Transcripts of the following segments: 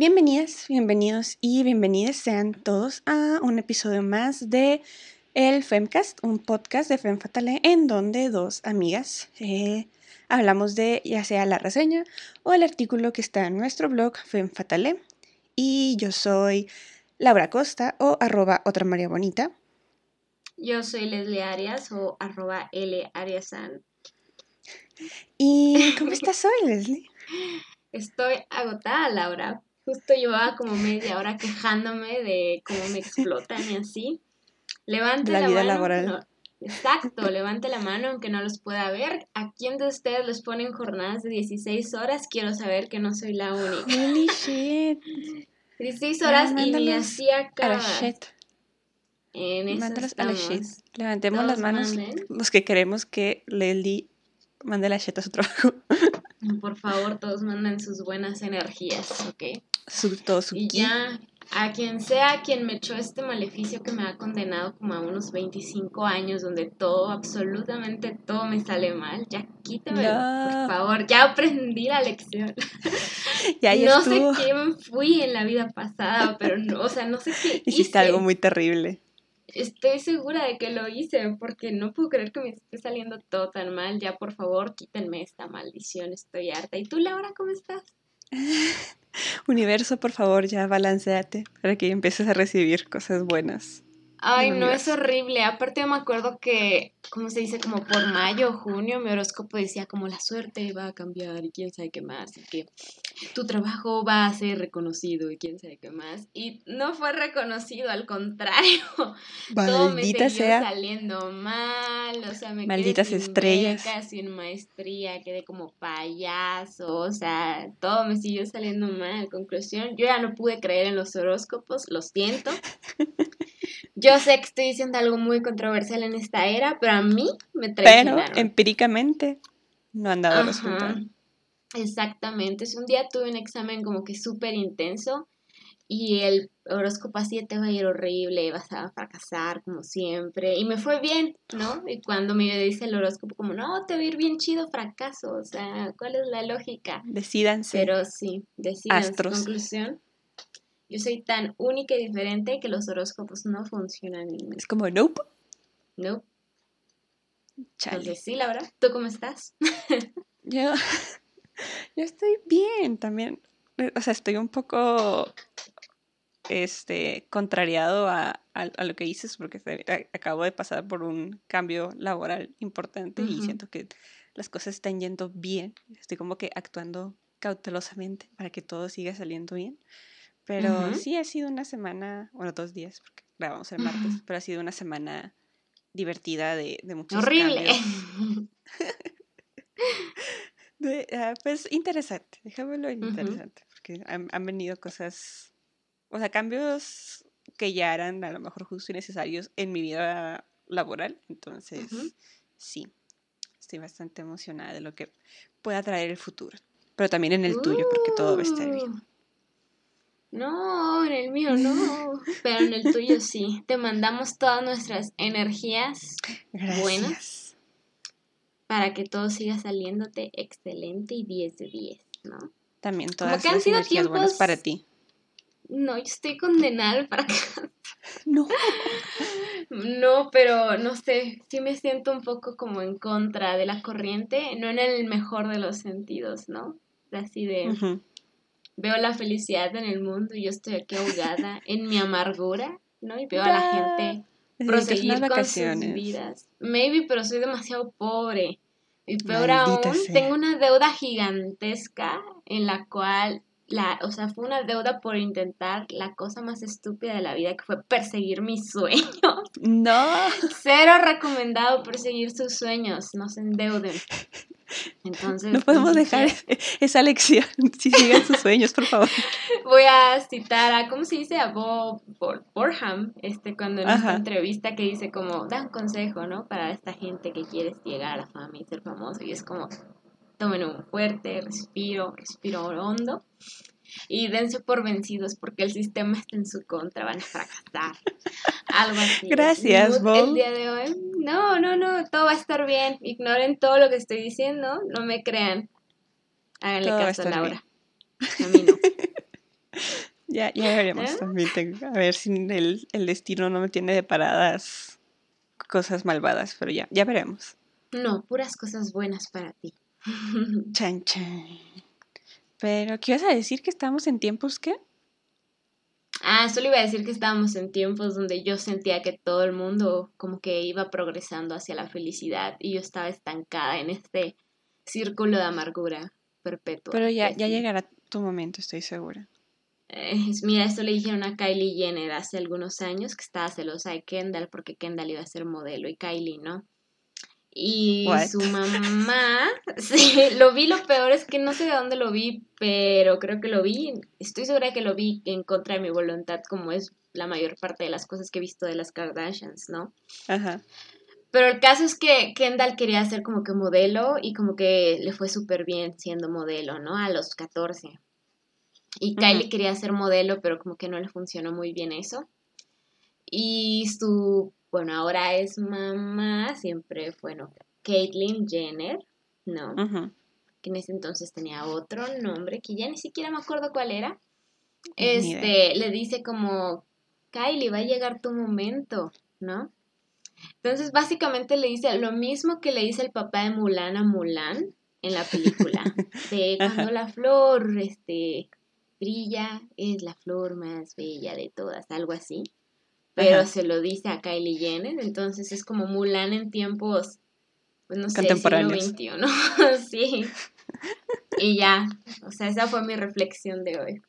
Bienvenidas, bienvenidos y bienvenidas sean todos a un episodio más de el Femcast, un podcast de Fem Fatale en donde dos amigas eh, hablamos de ya sea la reseña o el artículo que está en nuestro blog Fem Fatale. Y yo soy Laura Costa o arroba otra María Bonita. Yo soy Leslie Arias o arroba L Ariasan. ¿Y cómo estás hoy, Leslie? Estoy agotada, Laura. Justo llevaba como media hora quejándome de cómo me explotan y así. Levante la, vida laboral. exacto, levante la mano aunque no los pueda ver. ¿A quién de ustedes les ponen jornadas de 16 horas? Quiero saber que no soy la única. Holy shit. 16 horas y ni. En eso a la shit. Levantemos las manos los que queremos que Lely mande la shit a su trabajo. Por favor, todos manden sus buenas energías, ¿ok? Su, todo su y ya, a quien sea quien me echó este maleficio que me ha condenado como a unos 25 años, donde todo, absolutamente todo me sale mal, ya quítame, por favor, ya aprendí la lección. Ya, ya no sé quién fui en la vida pasada, pero no, o sea, no sé qué. Hiciste algo muy terrible. Estoy segura de que lo hice, porque no puedo creer que me esté saliendo todo tan mal. Ya, por favor, quítenme esta maldición, estoy harta. ¿Y tú, Laura, cómo estás? Universo, por favor, ya balanceate para que empieces a recibir cosas buenas. Ay, no, es horrible. Aparte me acuerdo que, como se dice, como por mayo o junio, mi horóscopo decía como la suerte va a cambiar y quién sabe qué más, y que tu trabajo va a ser reconocido y quién sabe qué más. Y no fue reconocido, al contrario. Todo me siguió sea. saliendo mal, o sea, me Malditas quedé sin estrellas. Beca, sin maestría, quedé como payaso, o sea, todo me siguió saliendo mal. Conclusión, yo ya no pude creer en los horóscopos, lo siento. Yo sé que estoy diciendo algo muy controversial en esta era, pero a mí me traicionaron. Pero empíricamente no han dado resultado. Exactamente. Es un día tuve un examen como que súper intenso y el horóscopo así te va a ir horrible, vas a fracasar como siempre. Y me fue bien, ¿no? Y cuando me dice el horóscopo como, no, te va a ir bien chido, fracaso. O sea, ¿cuál es la lógica? Decídanse. Pero sí, decidanse. Conclusión, yo soy tan única y diferente que los horóscopos no funcionan. Es como, nope. Nope. Chale. Entonces, sí, Laura, ¿tú cómo estás? yo, yo estoy bien también. O sea, estoy un poco este, contrariado a, a, lo que dices porque acabo de pasar por un cambio laboral importante y siento que las cosas están yendo bien. Estoy como que actuando cautelosamente para que todo siga saliendo bien. Pero sí ha sido una semana, bueno, dos días, porque grabamos el martes, pero ha sido una semana divertida de, de muchos Horrible. Ah, pues interesante, déjamelo interesante, porque han, venido cosas, o sea, cambios que ya eran a lo mejor justo y necesarios en mi vida laboral. Entonces, sí, estoy bastante emocionada de lo que pueda traer el futuro, pero también en el tuyo, porque todo va a estar bien. Uh. No, en el mío no, pero en el tuyo sí. Te mandamos todas nuestras energías buenas para que todo siga saliéndote excelente y 10 de 10, ¿no? También todas las energías buenas para ti. No, yo estoy condenada para acá. No. No, pero no sé, sí me siento un poco como en contra de la corriente, no en el mejor de los sentidos, ¿no? Así de veo la felicidad en el mundo y yo estoy aquí ahogada en mi amargura, ¿no? Y veo a la gente proseguir con sus vidas. Maybe, pero soy demasiado pobre. Y peor aún, tengo una deuda gigantesca en la cual la, o sea, fue una deuda por intentar la cosa más estúpida de la vida que fue perseguir mis sueños. No. Cero recomendado perseguir sus sueños, no se endeuden. Entonces, no podemos dejar esa lección. Si sigan sus sueños, por favor. Voy a citar a, ¿cómo se dice? A Bob Borham, este, cuando en esta entrevista que dice como, da un consejo, ¿no? Para esta gente que quiere llegar a la fama y ser famoso. Y es como, tomen un fuerte respiro, respiro hondo y dense por vencidos porque el sistema está en su contra, van a fracasar. Algo así. Gracias, Bob. El día de hoy, no, no, no, todo va a estar bien. Ignoren todo lo que estoy diciendo, no me crean. Háganle caso a Laura. A mí no. Ya, ya veremos ¿Eh? también. tengo- a ver si el, el destino no me tiene deparadas cosas malvadas, pero ya, ya veremos. No, puras cosas buenas para ti. Chan, chan. Pero, ¿qué ibas a decir? ¿Que estamos en tiempos qué? Ah, solo iba a decir que estábamos en tiempos donde yo sentía que todo el mundo como que iba progresando hacia la felicidad y yo estaba estancada en este círculo de amargura perpetua. Pero ya, ya llegará tu momento, estoy segura. Eh, mira, esto le dijeron a Kylie Jenner hace algunos años que estaba celosa de Kendall porque Kendall iba a ser modelo y Kylie no. Y What? su mamá, sí, lo vi, lo peor es que no sé de dónde lo vi, pero creo que lo vi, estoy segura que lo vi en contra de mi voluntad, como es la mayor parte de las cosas que he visto de las Kardashians, ¿no? Ajá. Pero el caso es que Kendall quería ser como que modelo y como que le fue súper bien siendo modelo, ¿no? A los 14. Y. Kylie quería ser modelo, pero como que no le funcionó muy bien eso. Y su, bueno, ahora es mamá, siempre, bueno, Caitlyn Jenner, ¿no? ujú. Que en ese entonces tenía otro nombre que ya ni siquiera me acuerdo cuál era. Este, le dice como, Kylie, va a llegar tu momento, ¿no? Entonces, básicamente le dice lo mismo que le dice el papá de Mulan a Mulan en la película. De cuando la flor, este, brilla, es la flor más bella de todas, algo así. Pero Ajá. se lo dice a Kylie Jenner, entonces es como Mulan en tiempos, pues no sé, siglo Contemporáneos. XXI, sí. Y ya, o sea, esa fue mi reflexión de hoy.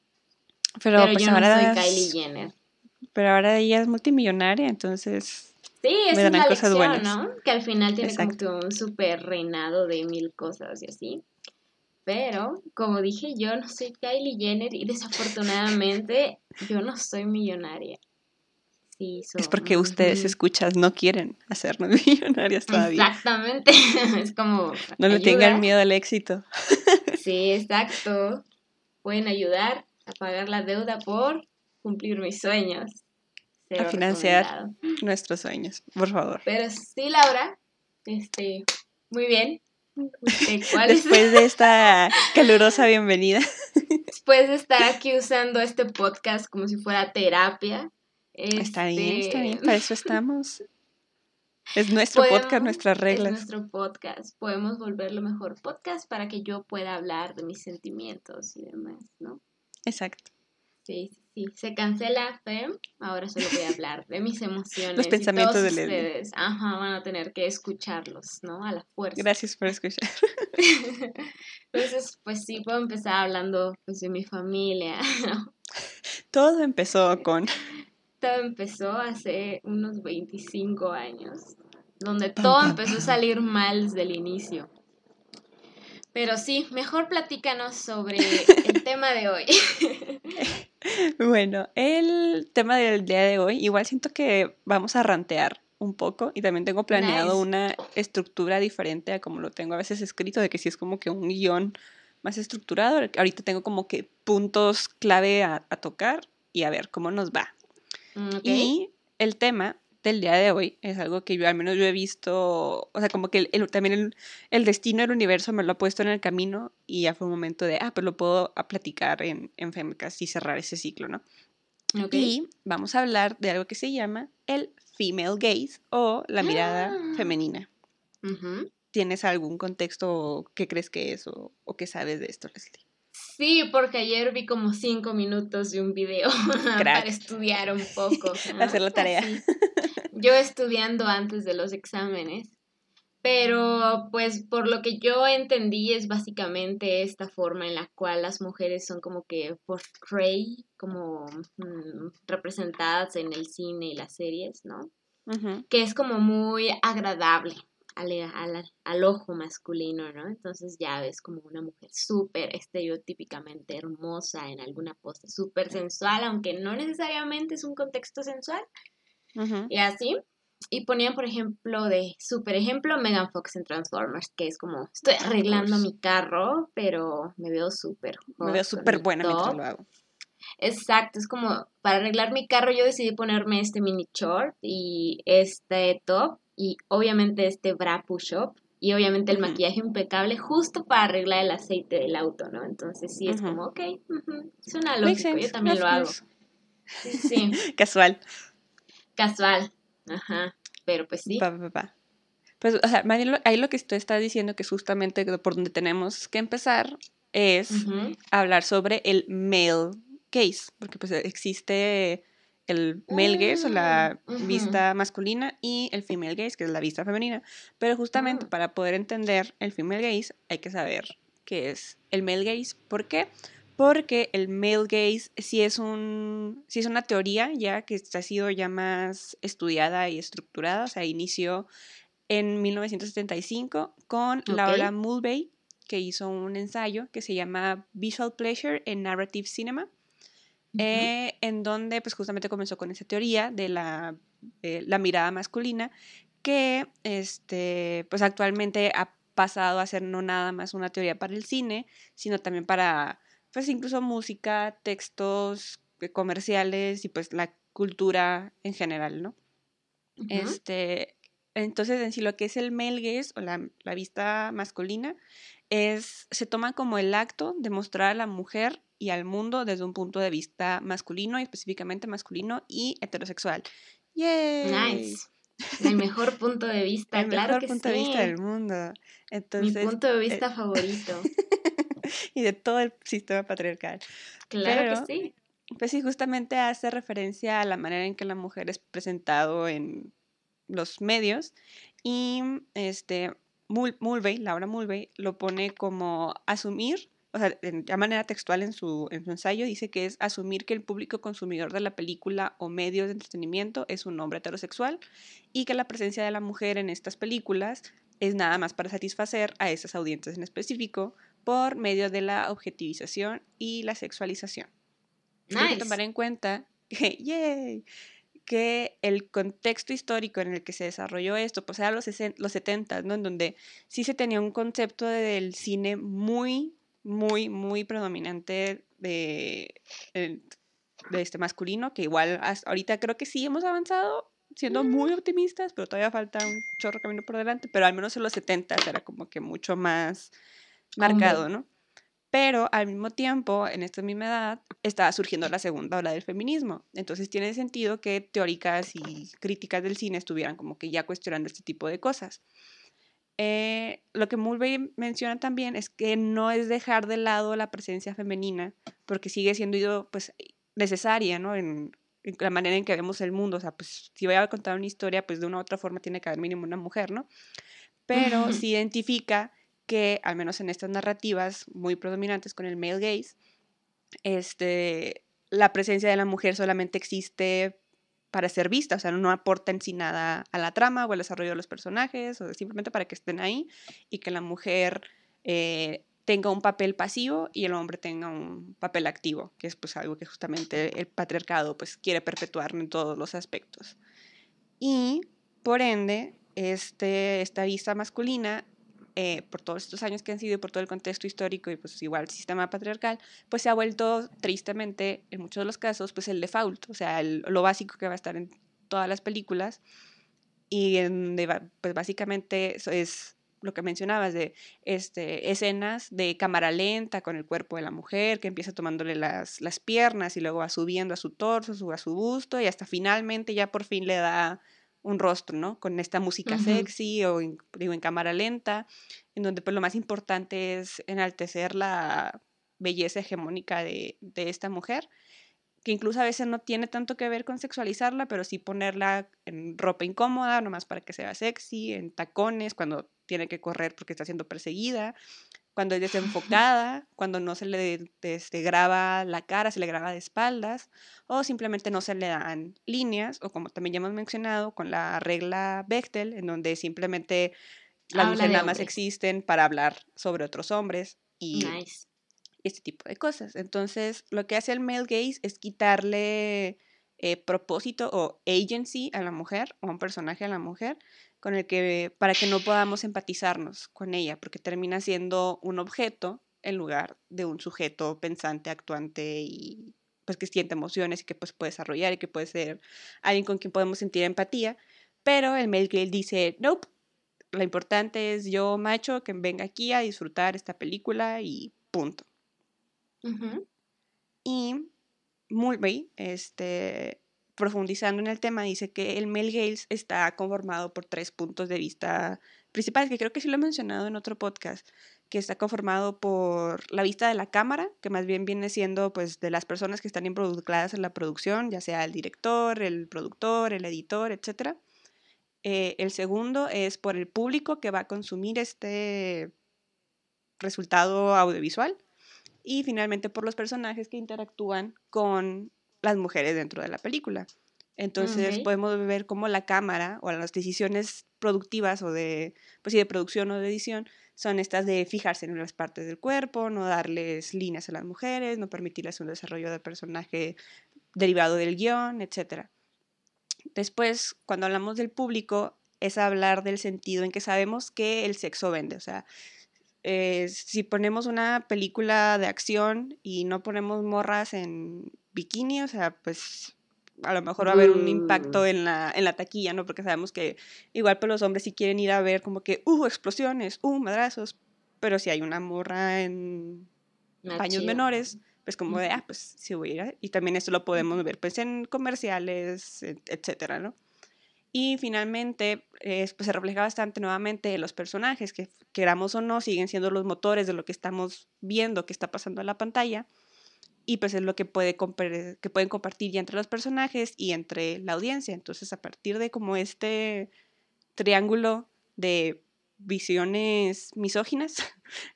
Pero, Pero pues yo no ahora soy es- Kylie Jenner. Pero ahora ella es multimillonaria, entonces Sí, esa es la cosas lección, buenas. ¿no? Que al final tiene Exacto. como un súper reinado de mil cosas y así. Pero, como dije, yo no soy Kylie Jenner y desafortunadamente yo no soy millonaria. Es porque ustedes escuchas no quieren hacernos millonarias todavía. Exactamente. es como. No le tengan miedo al éxito. Sí, exacto. Pueden ayudar a pagar la deuda por cumplir mis sueños. Cero A financiar. Nuestros sueños, por favor. Pero sí, Laura, este, muy bien. ¿cuál es- Después de esta calurosa bienvenida. después de estar aquí usando este podcast como si fuera terapia. Está bien, está este, bien, para eso estamos. Es nuestro podcast, nuestras Es reglas. nuestro podcast. Podemos volverlo mejor podcast para que yo pueda hablar de mis sentimientos y demás, ¿no? Exacto. Sí, sí, sí. Se cancela FEM. Ahora solo voy a hablar de mis emociones. Los y pensamientos todos de ustedes, ajá, van a tener que escucharlos, ¿no? A la fuerza. Gracias por escuchar. Entonces, pues sí, puedo empezar hablando pues, de mi familia. ¿no? Todo empezó con Todo empezó hace unos 25 años, donde todo empezó a salir mal desde el inicio. Pero sí, mejor platícanos sobre el tema de hoy. Bueno, el tema del día de hoy, igual siento que vamos a rantear un poco y también tengo planeado Nice. una estructura diferente a como lo tengo a veces escrito, de que sí es como que un guion más estructurado. Ahorita tengo como que puntos clave a, a tocar y a ver cómo nos va. Mm. Y el tema del día de hoy es algo que yo al menos yo he visto, o sea, como que el- el- también el, el destino del universo me lo ha puesto en el camino y ya fue un momento de, ah, pues lo puedo platicar en, en Femcast y cerrar ese ciclo, ¿no? Y vamos a hablar de algo que se llama el female gaze o la mirada Ah. femenina. ¿Tienes algún contexto que crees que es o, o que sabes de esto, Leslie? Sí, porque ayer vi como cinco minutos de un video para estudiar un poco. Hacer la tarea. Así. Yo estudiando antes de los exámenes. Pero pues por lo que yo entendí es básicamente esta forma en la cual las mujeres son como que portray, como mm, representadas en el cine y las series, ¿no? Que es como muy agradable al, al- al ojo masculino, ¿no? Entonces ya ves como una mujer súper estereotípicamente hermosa en alguna pose, súper sensual, aunque no necesariamente es un contexto sensual, y así. Y ponían, por ejemplo, de súper ejemplo, Megan Fox en Transformers, que es como, estoy arreglando mi carro, pero me veo súper Me veo súper buena mientras top. lo hago. Exacto, es como para arreglar mi carro yo decidí ponerme este mini short y este top y obviamente este bra push-up y obviamente el maquillaje impecable justo para arreglar el aceite del auto, ¿no? Entonces sí es como, ok, suena lógico, yo también lo hago. Sí, sí. Casual. Casual, ajá, pero pues sí. Pues, o sea, ahí lo que tú estás diciendo que es justamente por donde tenemos que empezar es hablar sobre el male gaze, porque pues existe el male gaze o la mm, vista masculina y el female gaze, que es la vista femenina. Pero justamente ah. para poder entender el female gaze hay que saber qué es el male gaze. ¿Por qué? Porque el male gaze sí es, un, sí es una teoría ya que ha sido ya más estudiada y estructurada, o sea, inició en 1975 con Laura Mulvey, que hizo un ensayo que se llama Visual Pleasure in Narrative Cinema eh, en donde pues justamente comenzó con esa teoría de la, la mirada masculina, que este, pues actualmente ha pasado a ser no nada más una teoría para el cine, sino también para pues incluso música, textos eh, comerciales y pues la cultura en general, ¿no? Este, entonces, en sí, lo que es el male gaze o la, la, vista masculina es, se toma como el acto de mostrar a la mujer y al mundo desde un punto de vista masculino y específicamente masculino y heterosexual. ¡Yay! Nice. El mejor punto de vista, el mejor punto de vista del mundo. Entonces, Mi punto de eh, vista favorito. y de todo el sistema patriarcal. Claro que sí. Pues sí, justamente hace referencia a la manera en que la mujer es presentado en los medios y este Mulvey, Laura Mulvey, lo pone como asumir o sea, de manera textual en su, en su ensayo, dice que es asumir que el público consumidor de la película o medios de entretenimiento es un hombre heterosexual y que la presencia de la mujer en estas películas es nada más para satisfacer a esas audiencias en específico por medio de la objetivización y la sexualización. Hay que tomar en cuenta que, yay, que el contexto histórico en el que se desarrolló esto, pues era los, los 70, ¿no? En donde sí se tenía un concepto del cine muy muy, muy predominante de, de este masculino, que igual hasta ahorita creo que sí hemos avanzado, siendo muy optimistas, pero todavía falta un chorro camino por delante, pero al menos en los 70 era como que mucho más marcado, ¿no? Pero al mismo tiempo, en esta misma edad, estaba surgiendo la segunda ola del feminismo. Entonces tiene sentido que teóricas y críticas del cine estuvieran como que ya cuestionando este tipo de cosas. Eh, lo que Mulvey menciona también es que no es dejar de lado la presencia femenina, porque sigue siendo pues, necesaria, ¿no? En, la manera en que vemos el mundo. O sea, pues si voy a contar una historia, pues de una u otra forma tiene que haber mínimo una mujer, ¿no? Pero sí identifica que, al menos en estas narrativas muy predominantes con el male gaze, este, la presencia de la mujer solamente existe para ser vista, o sea, no aporta en sí nada a la trama o al desarrollo de los personajes, o simplemente para que estén ahí y que la mujer eh, tenga un papel pasivo y el hombre tenga un papel activo, que es pues algo que justamente el patriarcado pues quiere perpetuar en todos los aspectos. Y por ende, este, esta vista masculina eh, por todos estos años que han sido, por todo el contexto histórico y pues igual el sistema patriarcal, pues se ha vuelto tristemente, en muchos de los casos, pues el default, o sea, lo básico que va a estar en todas las películas y en, pues básicamente es lo que mencionabas de este, escenas de cámara lenta con el cuerpo de la mujer que empieza tomándole las, las piernas y luego va subiendo a su torso, a su busto y hasta finalmente ya por fin le da un rostro, ¿no? Con esta música sexy o, digo, en cámara lenta, en donde pues lo más importante es enaltecer la belleza hegemónica de, de esta mujer, que incluso a veces no tiene tanto que ver con sexualizarla, pero sí ponerla en ropa incómoda, nomás para que sea sexy, en tacones, cuando tiene que correr porque está siendo perseguida, cuando es desenfocada, cuando no se le este, graba la cara, se le graba de espaldas, o simplemente no se le dan líneas, o como también ya hemos mencionado, con la regla Bechtel, en donde simplemente las mujeres nada más existen para hablar sobre otros hombres y este tipo de cosas. Entonces, lo que hace el male gaze es quitarle eh, propósito o agency a la mujer, o a un personaje a la mujer, con el que, para que no podamos empatizarnos con ella, porque termina siendo un objeto en lugar de un sujeto pensante, actuante y pues que siente emociones y que pues puede desarrollar y que puede ser alguien con quien podemos sentir empatía, pero el male gaze dice, nope, lo importante es yo, macho, que venga aquí a disfrutar esta película y punto. Y Mulvey, este, profundizando en el tema, dice que el male gaze está conformado por tres puntos de vista principales, que creo que sí lo he mencionado en otro podcast, que está conformado por la vista de la cámara, que más bien viene siendo pues de las personas que están involucradas en la producción, ya sea el director, el productor, el editor, etc. Eh, el segundo es por el público que va a consumir este resultado audiovisual. Y finalmente por los personajes que interactúan con las mujeres dentro de la película. Entonces podemos ver cómo la cámara o las decisiones productivas o de, pues de producción o de edición son estas de fijarse en las partes del cuerpo, no darles líneas a las mujeres, no permitirles un desarrollo de personaje derivado del guion, etc. Después, cuando hablamos del público, es hablar del sentido en que sabemos que el sexo vende. O sea, eh, si ponemos una película de acción y no ponemos morras en bikini, o sea, pues a lo mejor va a haber un impacto en la, en la taquilla, ¿no? Porque sabemos que igual pues los hombres sí quieren ir a ver como que, uh, explosiones, uh, madrazos, pero si hay una morra en paños menores, pues como de, ah, pues sí voy a ir. Y también esto lo podemos ver pues en comerciales, etcétera, ¿no? Y finalmente, pues se refleja bastante nuevamente en los personajes, que queramos o no, siguen siendo los motores de lo que estamos viendo, que está pasando en la pantalla y pues es lo que, puede que pueden compartir ya entre los personajes y entre la audiencia. Entonces, a partir de como este triángulo de visiones misóginas,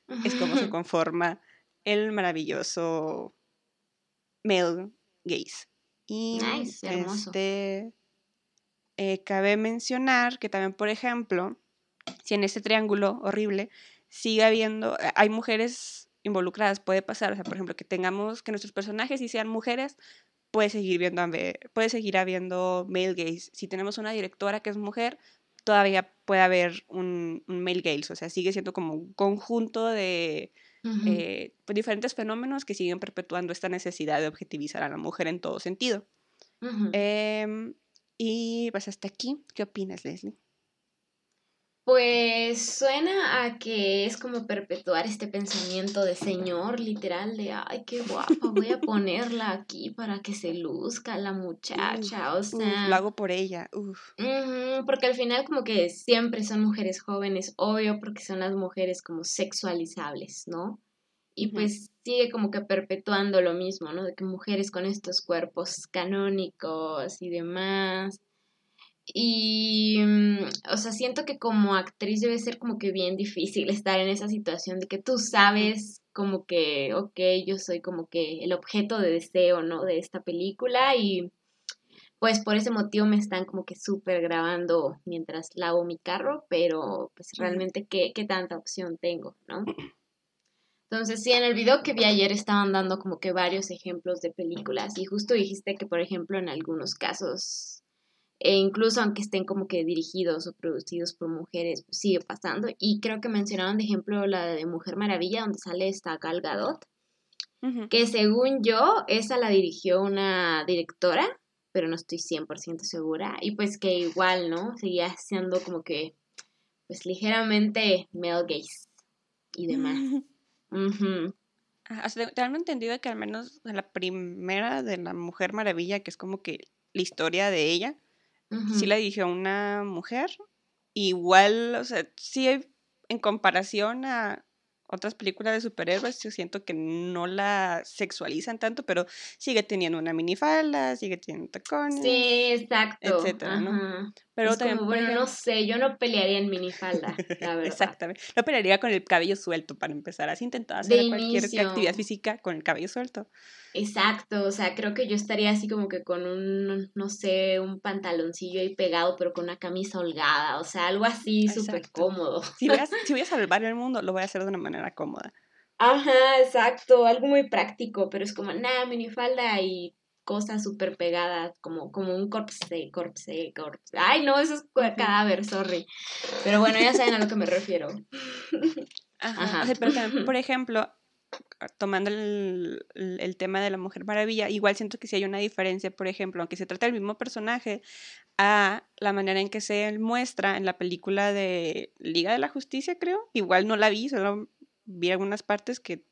es como se conforma el maravilloso male gaze. Y este, eh, cabe mencionar que también, por ejemplo, si en este triángulo horrible sigue habiendo, hay mujeres involucradas puede pasar, o sea, por ejemplo, que tengamos, que nuestros personajes y sean mujeres, puede seguir viendo, puede seguir habiendo male gaze. Si tenemos una directora que es mujer, todavía puede haber un, male gaze, o sea, sigue siendo como un conjunto de eh, pues, diferentes fenómenos que siguen perpetuando esta necesidad de objetivizar a la mujer en todo sentido. Em, y pues hasta aquí, ¿qué opinas, Leslie? Pues suena a que es como perpetuar este pensamiento de señor, literal, de, ay, qué guapa, voy a ponerla aquí para que se luzca la muchacha, o sea... lo hago por ella, porque al final como que siempre son mujeres jóvenes, obvio, porque son las mujeres como sexualizables, ¿no? Y pues sigue como que perpetuando lo mismo, ¿no? De que mujeres con estos cuerpos canónicos y demás y, mm, o sea, siento que como actriz debe ser como que bien difícil estar en esa situación de que tú sabes como que, ok, yo soy como que el objeto de deseo, ¿no? De esta película y pues por ese motivo me están como que súper grabando mientras lavo mi carro, pero pues realmente ¿qué, qué tanta opción tengo, ¿no? Entonces, sí, en el video que vi ayer estaban dando como que varios ejemplos de películas y justo dijiste que, por ejemplo, en algunos casos e incluso aunque estén como que dirigidos o producidos por mujeres, pues sigue pasando. Y creo que mencionaron de ejemplo la de Mujer Maravilla, donde sale esta Gal Gadot, que según yo, esa la dirigió una directora, pero no estoy 100% segura. Y pues que igual, ¿no? Seguía siendo como que, pues ligeramente male gaze y demás. Uh entendido que al menos la primera de la Mujer Maravilla, que es como que la historia de ella, sí la dirigió una mujer. Igual, o sea, sí en comparación a otras películas de superhéroes, yo siento que no la sexualizan tanto, pero sigue teniendo una minifalda, sigue teniendo tacones. Sí, exacto. Etcétera, ¿no? Pero también, bueno, no sé, yo no pelearía en minifalda, la verdad. Exactamente. No pelearía con el cabello suelto para empezar. Así intentaba hacer cualquier actividad física con el cabello suelto. Exacto, o sea, creo que yo estaría así como que con un, no sé, un pantaloncillo ahí pegado, pero con una camisa holgada, o sea, algo así súper cómodo. Si voy, a, si voy a salvar el mundo, lo voy a hacer de una manera cómoda. Ajá, exacto, algo muy práctico, pero es como, nada, minifalda y cosas súper pegadas, como, como un corpse, corpse, corpse. Ay, no, eso es cadáver, sorry. Pero bueno, ya saben a lo que me refiero. Ajá. por ejemplo, tomando el, el, tema de la Mujer Maravilla, igual siento que si hay una diferencia, por ejemplo, aunque se trata del mismo personaje, a la manera en que se muestra en la película de Liga de la Justicia, creo. Igual no la vi, solo vi algunas partes que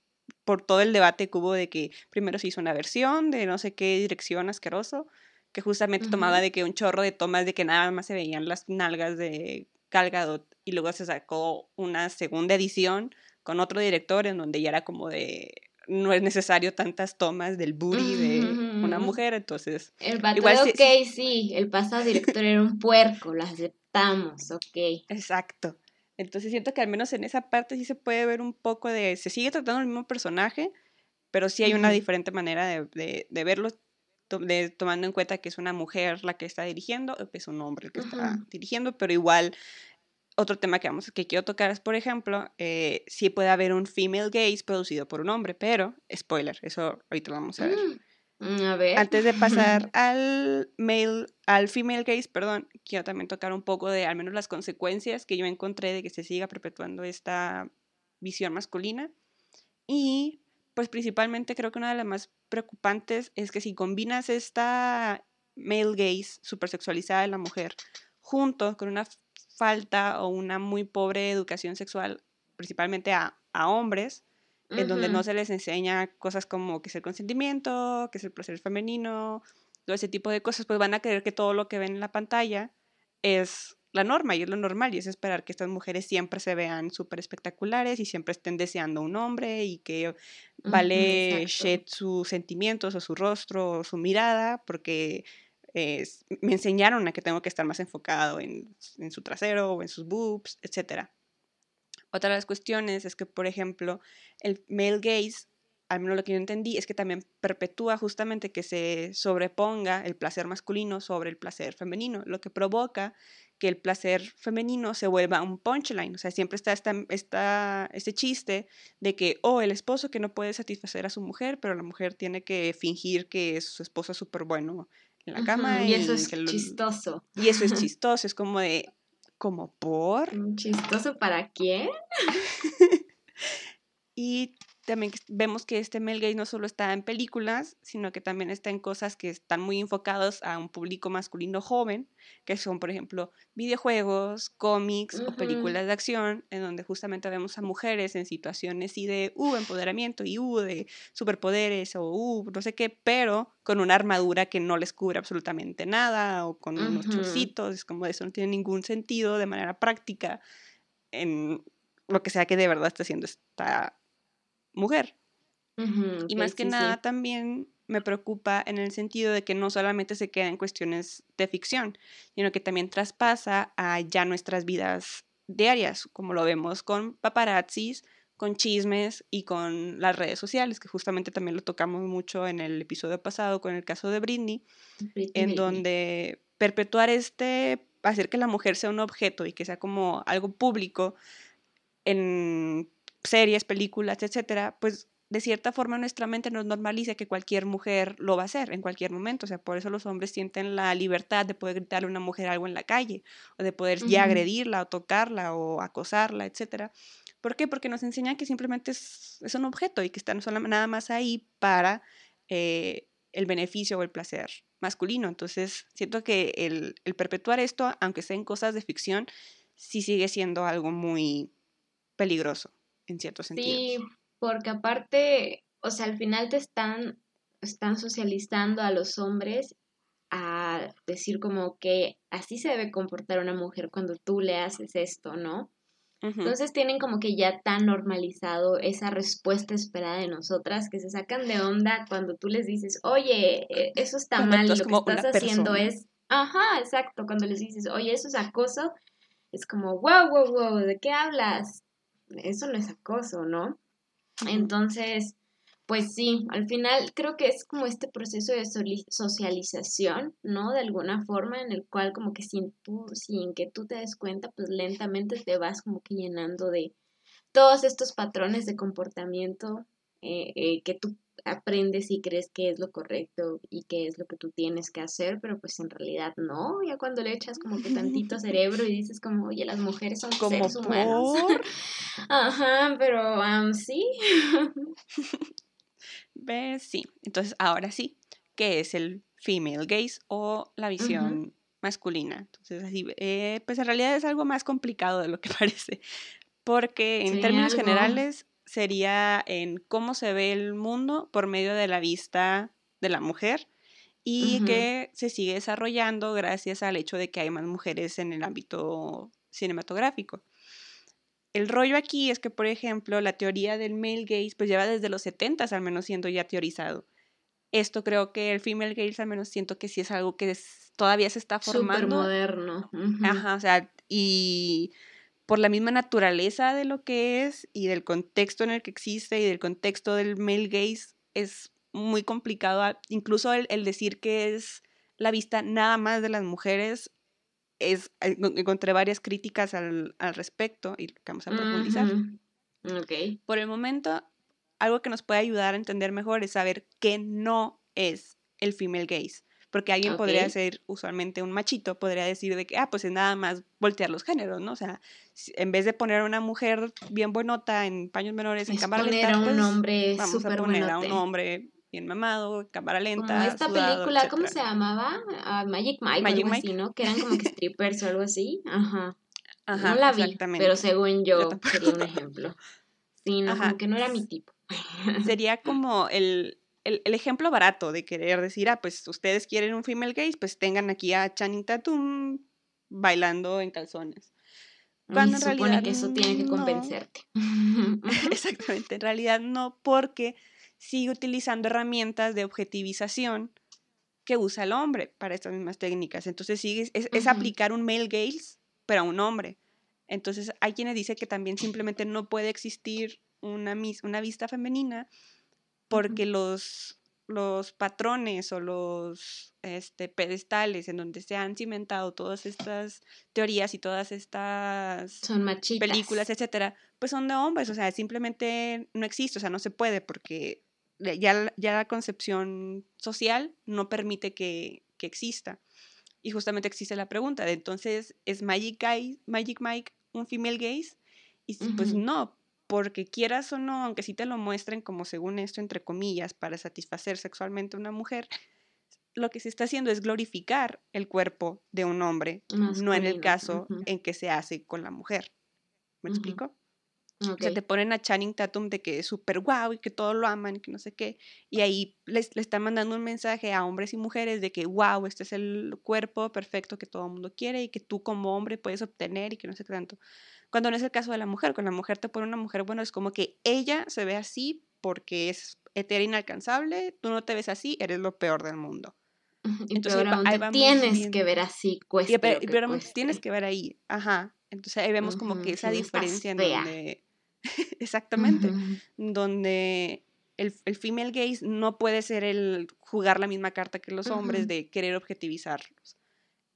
por todo el debate que hubo de que primero se hizo una versión de no sé qué dirección asqueroso, que justamente tomaba de que un chorro de tomas de que nada más se veían las nalgas de Gal y luego se sacó una segunda edición con otro director en donde ya era como de no es necesario tantas tomas del booty de una mujer, entonces... El igual ok, sí, el pasado director era un puerco, lo aceptamos, ok. Exacto. Entonces siento que al menos en esa parte sí se puede ver un poco de... Se sigue tratando el mismo personaje, pero sí hay una diferente manera de, de, verlo, tomando en cuenta que es una mujer la que está dirigiendo, es un hombre el que está dirigiendo, pero igual otro tema que, vamos, que quiero tocar es, por ejemplo, eh, si puede haber un female gaze producido por un hombre, pero, spoiler, eso ahorita lo vamos a ver. Mm, a ver. Antes de pasar al male, al female gaze, perdón, quiero también tocar un poco de al menos las consecuencias que yo encontré de que se siga perpetuando esta visión masculina. Y pues principalmente creo que una de las más preocupantes es que si combinas esta male gaze supersexualizada de la mujer junto con una falta o una muy pobre educación sexual, principalmente a, hombres, en donde no se les enseña cosas como que es el consentimiento, que es el placer femenino, todo ese tipo de cosas, pues van a creer que todo lo que ven en la pantalla es la norma y es lo normal y es esperar que estas mujeres siempre se vean súper espectaculares y siempre estén deseando un hombre y que vale sus sentimientos o su rostro o su mirada porque me enseñaron a que tengo que estar más enfocado en, su trasero o en sus boobs, etc. Otra de las cuestiones es que, por ejemplo, el male gaze, al menos lo que yo entendí, es que también perpetúa justamente que se sobreponga el placer masculino sobre el placer femenino, lo que provoca que el placer femenino se vuelva un punchline. O sea, siempre está este chiste de que, oh, el esposo que no puede satisfacer a su mujer, pero la mujer tiene que fingir que su esposo es súper bueno en la cama. y eso es chistoso. Y eso es chistoso, es como de, como por. ¿Chistoso para quién? y también vemos que este male gaze no solo está en películas, sino que también está en cosas que están muy enfocados a un público masculino joven, que son, por ejemplo, videojuegos, cómics o películas de acción, en donde justamente vemos a mujeres en situaciones y de, uh, empoderamiento y, uh, de superpoderes o, uh, no sé qué, pero con una armadura que no les cubre absolutamente nada o con unos chocitos, es como eso no tiene ningún sentido de manera práctica en lo que sea que de verdad está haciendo esta mujer. y más que nada también me preocupa en el sentido de que no solamente se queda en cuestiones de ficción, sino que también traspasa a ya nuestras vidas diarias, como lo vemos con paparazzis, con chismes y con las redes sociales, que justamente también lo tocamos mucho en el episodio pasado con el caso de Britney, en donde perpetuar este, hacer que la mujer sea un objeto y que sea como algo público en series, películas, etcétera, pues de cierta forma nuestra mente nos normaliza que cualquier mujer lo va a hacer en cualquier momento. O sea, por eso los hombres sienten la libertad de poder gritarle a una mujer algo en la calle, o de poder ya agredirla, o tocarla, o acosarla, etcétera. ¿Por qué? Porque nos enseñan que simplemente es, un objeto y que está nada más ahí para eh, el beneficio o el placer masculino. Entonces, siento que el, el perpetuar esto, aunque sea en cosas de ficción, sí sigue siendo algo muy peligroso en cierto sentido. Sí, porque aparte, o sea, al final te están, están socializando a los hombres a decir como que así se debe comportar una mujer cuando tú le haces esto, ¿no? Entonces tienen como que ya tan normalizado esa respuesta esperada de nosotras que se sacan de onda cuando tú les dices, oye, e, eso está mal lo que estás haciendo es, ajá, exacto, cuando les dices, oye, eso es acoso, es como, wow, wow, wow, ¿de qué hablas? Eso no es acoso, ¿no? Entonces, pues sí, al final creo que es como este proceso de socialización, ¿no? De alguna forma en el cual como que sin, tú, sin que tú te des cuenta, pues lentamente te vas como que llenando de todos estos patrones de comportamiento eh, eh, que tú aprendes y crees que es lo correcto y que es lo que tú tienes que hacer, pero pues en realidad no, ya cuando le echas como que tantito cerebro y dices como, oye, las mujeres son como seres humanos. Ajá, pero sí. ¿Ves? Sí. Entonces, ahora sí, ¿qué es el female gaze o la visión masculina. Entonces, así, eh, pues en realidad es algo más complicado de lo que parece, porque en términos generales sería en cómo se ve el mundo por medio de la vista de la mujer y que se sigue desarrollando gracias al hecho de que hay más mujeres en el ámbito cinematográfico. El rollo aquí es que, por ejemplo, la teoría del male gaze pues lleva desde los 70 al menos siendo ya teorizado. Esto creo que el female gaze al menos siento que sí es algo que todavía se está formando. Súper moderno. Ajá, o sea, y por la misma naturaleza de lo que es y del contexto en el que existe y del contexto del male gaze es muy complicado. Incluso el, el decir que es la vista nada más de las mujeres es, eh, encontré varias críticas al, al respecto y que vamos a profundizar. Por el momento, algo que nos puede ayudar a entender mejor es saber qué no es el female gaze. Porque alguien podría ser usualmente un machito, podría decir de que, ah, pues es nada más voltear los géneros, ¿no? O sea, en vez de poner a una mujer bien buenota en paños menores en cámara lenta, un pues, hombre vamos a poner a un hombre bien mamado, cámara lenta. Como esta película, ¿cómo se llamaba? Ah, Magic Mike, Magic algo Mike. así, ¿no? Que eran como que strippers o algo así. Ajá. Ajá no la vi, pero según yo, sería un ejemplo. Sí, no, como que no era mi tipo. Sería como el, el, el, ejemplo barato de querer decir, ah, pues ustedes quieren un female gaze, pues tengan aquí a Channing Tatum bailando en calzones. Cuando en realidad que eso tiene que convencerte. Exactamente, en realidad no, porque sigue utilizando herramientas de objetivización que usa el hombre para estas mismas técnicas. Entonces sigue, es, aplicar un male gaze, pero a un hombre. Entonces hay quienes dicen que también simplemente no puede existir una, una vista femenina porque los, los patrones o los este, pedestales en donde se han cimentado todas estas teorías y todas estas son películas, etcétera, pues son de hombres, o sea, simplemente no existe, o sea, no se puede porque ya, ya la concepción social no permite que, que, exista. Y justamente existe la pregunta de entonces, ¿es Magic, Magic Mike un female gaze? Y pues no, porque quieras o no, aunque sí te lo muestren como según esto, entre comillas, para satisfacer sexualmente a una mujer, lo que se está haciendo es glorificar el cuerpo de un hombre, no en el caso en que se hace con la mujer. ¿Me explico? O sea, te ponen a Channing Tatum de que es súper guau y que todos lo aman y que no sé qué. Y ahí les, le están mandando un mensaje a hombres y mujeres de que wow, este es el cuerpo perfecto que todo el mundo quiere y que tú como hombre puedes obtener y que no sé qué tanto. Cuando no es el caso de la mujer, con la mujer te pone una mujer, bueno, es como que ella se ve así porque es etéreo inalcanzable, tú no te ves así, eres lo peor del mundo. Entonces, ahí tienes que ver así, cuesta. pero, tienes que ver ahí, ajá. Entonces ahí vemos como que esa diferencia en donde Exactamente. Donde el, el, female gaze no puede ser el jugar la misma carta que los hombres de querer objetivizarlos.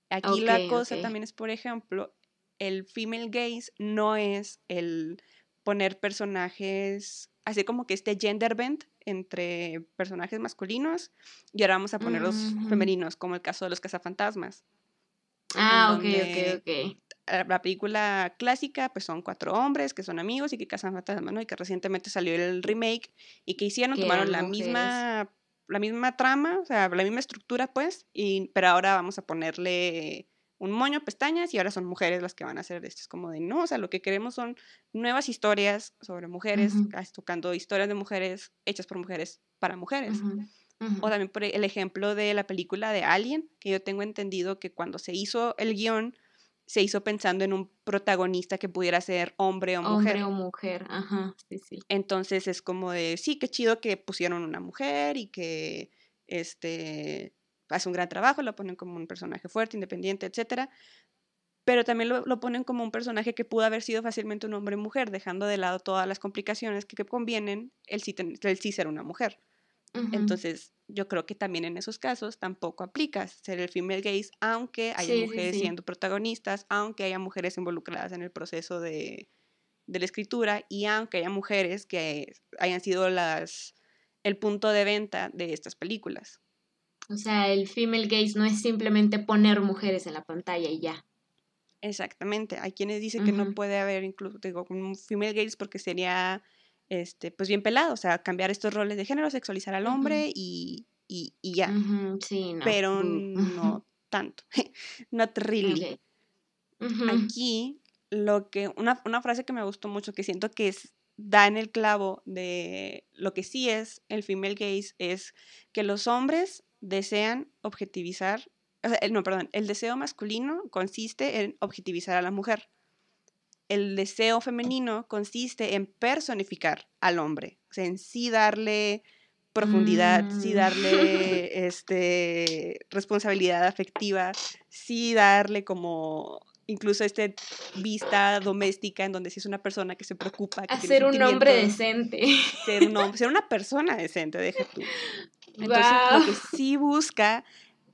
Aquí la cosa también es, por ejemplo, el female gaze no es el poner personajes, así como que este gender bend entre personajes masculinos y ahora vamos a poner los femeninos, como el caso de los cazafantasmas. Ah, ok, ok, ok la película clásica, pues son cuatro hombres que son amigos y que casan fantasmas, ¿no? Y que recientemente salió el remake y que hicieron, tomaron la misma, la misma trama, o sea, la misma estructura, pues, y, pero ahora vamos a ponerle un moño, pestañas y ahora son mujeres las que van a hacer esto. Es como de, no, o sea, lo que queremos son nuevas historias sobre mujeres, tocando historias de mujeres hechas por mujeres para mujeres. O también por el ejemplo de la película de Alien, que yo tengo entendido que cuando se hizo el guion, se hizo pensando en un protagonista que pudiera ser hombre o mujer. Hombre o mujer, ajá, sí, sí. Entonces es como de, sí, qué chido que pusieron una mujer y que este hace un gran trabajo, lo ponen como un personaje fuerte, independiente, etcétera. Pero también lo, ponen como un personaje que pudo haber sido fácilmente un hombre o mujer, dejando de lado todas las complicaciones que, convienen el sí, el sí ser una mujer. Entonces, yo creo que también en esos casos tampoco aplica ser el female gaze, aunque haya mujeres siendo protagonistas, aunque haya mujeres involucradas en el proceso de, de, la escritura y aunque haya mujeres que hayan sido las el punto de venta de estas películas. O sea, el female gaze no es simplemente poner mujeres en la pantalla y ya. Exactamente. Hay quienes dicen que no puede haber incluso, digo, un female gaze porque sería este, pues bien pelado, o sea, cambiar estos roles de género, sexualizar al hombre y, y, ya. sí, Pero no, tanto. Not really. Aquí, lo que, una, una, frase que me gustó mucho, que siento que es, da en el clavo de lo que sí es el female gaze, es que los hombres desean objetivizar, o sea, no, perdón, el deseo masculino consiste en objetivizar a la mujer. El deseo femenino consiste en personificar al hombre, o sea, en sí darle profundidad, sí mm. darle este, responsabilidad afectiva, sí darle como incluso este vista doméstica en donde si es una persona que se preocupa. Que ser un hombre decente. Ser, un ser una persona decente, deja tú. Entonces, lo que sí busca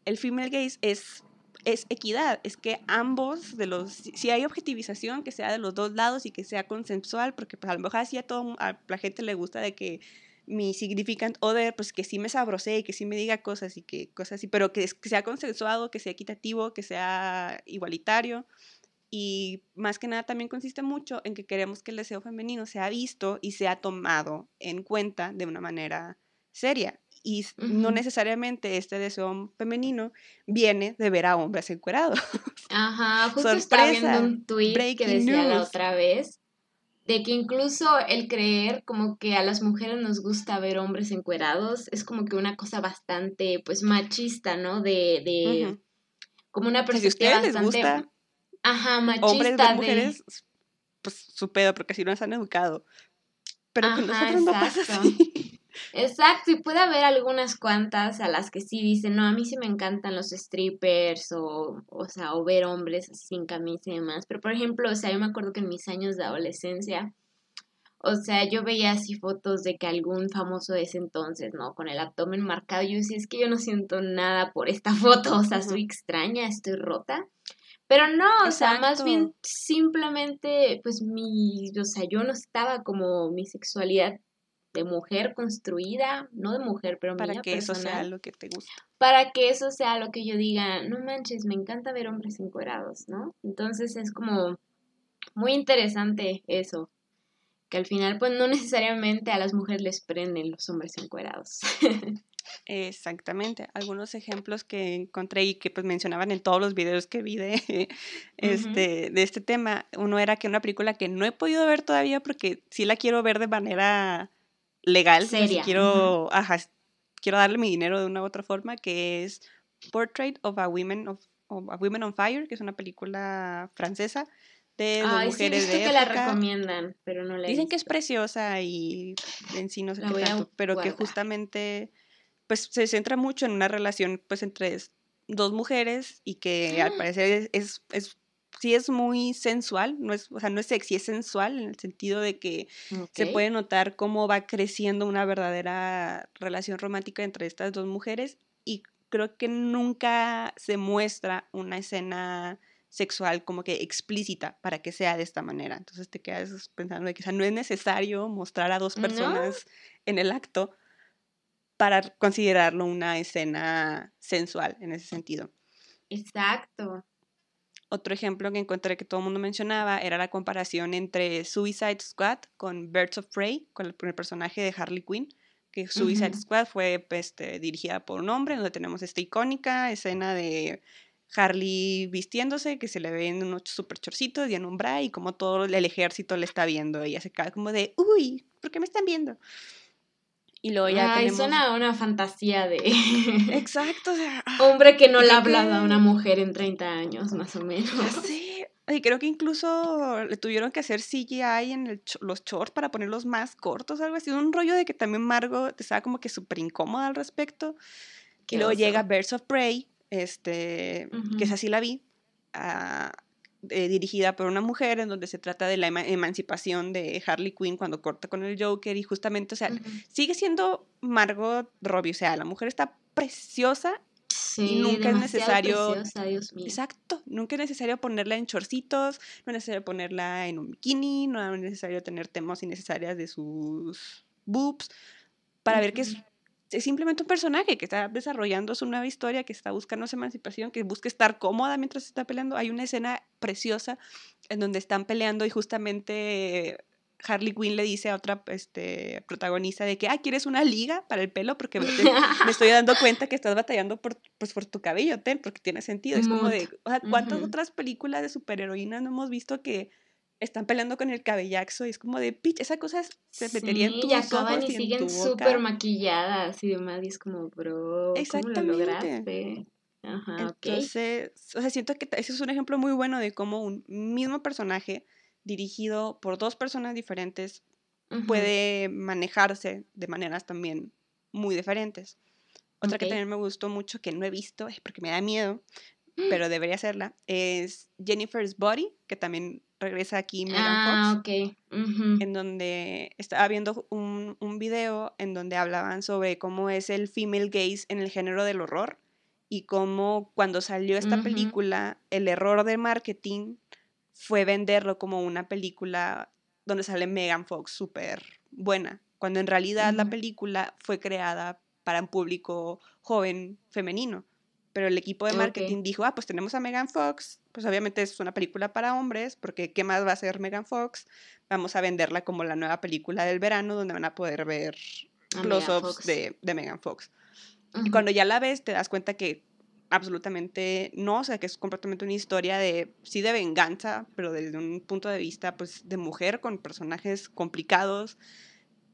el female gaze es, es equidad, es que ambos de los, si hay objetivización, que sea de los dos lados y que sea consensual, porque pues a lo mejor así a, todo, a la gente le gusta de que mi significant other, pues que sí me sabrosee y que sí me diga cosas y que cosas así, pero que, sea consensuado, que sea equitativo, que sea igualitario. Y más que nada también consiste mucho en que queremos que el deseo femenino sea visto y sea tomado en cuenta de una manera seria. Y no necesariamente este deseo femenino viene de ver a hombres encuerados. Ajá, justo estaba viendo un tweet que decía la otra vez de que incluso el creer como que a las mujeres nos gusta ver hombres encuerados es como que una cosa bastante pues machista, ¿no? De, de como una perspectiva bastante les gusta ajá, machista hombres de mujeres pues su pedo porque así nos han educado. Pero con nosotros no pasa así. Exacto, y puede haber algunas cuantas a las que sí dicen, no, a mí sí me encantan los strippers o, o sea, o ver hombres sin camisa y demás. Pero, por ejemplo, o sea, yo me acuerdo que en mis años de adolescencia, o sea, yo veía así fotos de que algún famoso de ese entonces, ¿no? Con el abdomen marcado, yo decía, es que yo no siento nada por esta foto, o sea, soy extraña, estoy rota. Pero no, o sea, más bien simplemente, pues mi, o sea, yo no estaba como mi sexualidad de mujer construida, no de mujer, pero para que eso sea lo que te gusta. Para que eso sea lo que yo diga, no manches, me encanta ver hombres encuerados, ¿no? Entonces es como muy interesante eso, que al final pues no necesariamente a las mujeres les prenden los hombres encuerados. Exactamente. Algunos ejemplos que encontré y que pues mencionaban en todos los videos que vi de, este, de este tema. Uno era que una película que no he podido ver todavía porque sí la quiero ver de manera legal, Seria. quiero, quiero darle mi dinero de una u otra forma, que es Portrait of a Woman of, a Women on Fire, que es una película francesa de dos mujeres sí, que la recomiendan, pero no la Dicen que es preciosa y en sí no sé qué tanto, pero que justamente pues se centra mucho en una relación pues entre dos mujeres y que al parecer es, es sí es muy sensual, no es, o sea, no es sexy, es sensual en el sentido de que se puede notar cómo va creciendo una verdadera relación romántica entre estas dos mujeres y creo que nunca se muestra una escena sexual como que explícita para que sea de esta manera. Entonces te quedas pensando de que no es necesario mostrar a dos personas en el acto para considerarlo una escena sensual en ese sentido. Exacto. Otro ejemplo que encontré que todo el mundo mencionaba era la comparación entre Suicide Squad con Birds of Prey, con el, personaje de Harley Quinn, que Suicide Squad fue este, dirigida por un hombre, donde tenemos esta icónica escena de Harley vistiéndose, que se le ve en unos super chorcitos y en un bra, y como todo el ejército le está viendo, ella se cae como de, uy, ¿por qué me están viendo? Y luego ya Ay, suena una fantasía de... Exacto, o sea... Hombre que no le ha hablado a una mujer en 30 años, más o menos. Sí, y creo que incluso le tuvieron que hacer CGI en el, los shorts para ponerlos más cortos, algo así. Un rollo de que también Margot estaba como que súper incómoda al respecto. y luego llega Birds of Prey, este, que es así la vi, a, eh, dirigida por una mujer, en donde se trata de la emancipación de Harley Quinn cuando corta con el Joker y justamente, o sea, sigue siendo Margot Robbie, o sea, la mujer está preciosa y nunca es necesario. Exacto, nunca es necesario ponerla en chorcitos, no es necesario ponerla en un bikini, no es necesario tener temas innecesarias de sus boobs para ver que es es simplemente un personaje que está desarrollando su nueva historia, que está buscando su emancipación, que busca estar cómoda mientras está peleando. Hay una escena preciosa en donde están peleando y justamente Harley Quinn le dice a otra este, protagonista de que, ah, ¿quieres una liga para el pelo? Porque me, estoy dando cuenta que estás batallando por, pues, por tu cabello, ten, porque tiene sentido. Es como de, ¿cuántas otras películas de superheroínas no hemos visto que están peleando con el cabellazo y es como de, pitch, esa cosa se metería en tus y acaban y, siguen súper maquilladas y demás y es como, bro, ¿cómo lo lograste? Ajá, Entonces, o sea, siento que ese es un ejemplo muy bueno de cómo un mismo personaje dirigido por dos personas diferentes puede manejarse de maneras también muy diferentes. Otra que también me gustó mucho, que no he visto, es porque me da miedo, pero debería hacerla, es Jennifer's Body, que también regresa aquí Megan ah, Fox. En donde estaba viendo un, un video en donde hablaban sobre cómo es el female gaze en el género del horror y cómo cuando salió esta película, el error de marketing fue venderlo como una película donde sale Megan Fox súper buena, cuando en realidad la película fue creada para un público joven femenino. Pero el equipo de marketing dijo, ah, pues tenemos a Megan Fox, pues obviamente es una película para hombres, porque ¿qué más va a ser Megan Fox? Vamos a venderla como la nueva película del verano donde van a poder ver close-ups de, de, Megan Fox. Y cuando ya la ves, te das cuenta que absolutamente no, o sea, que es completamente una historia de, sí, de venganza, pero desde un punto de vista, pues, de mujer con personajes complicados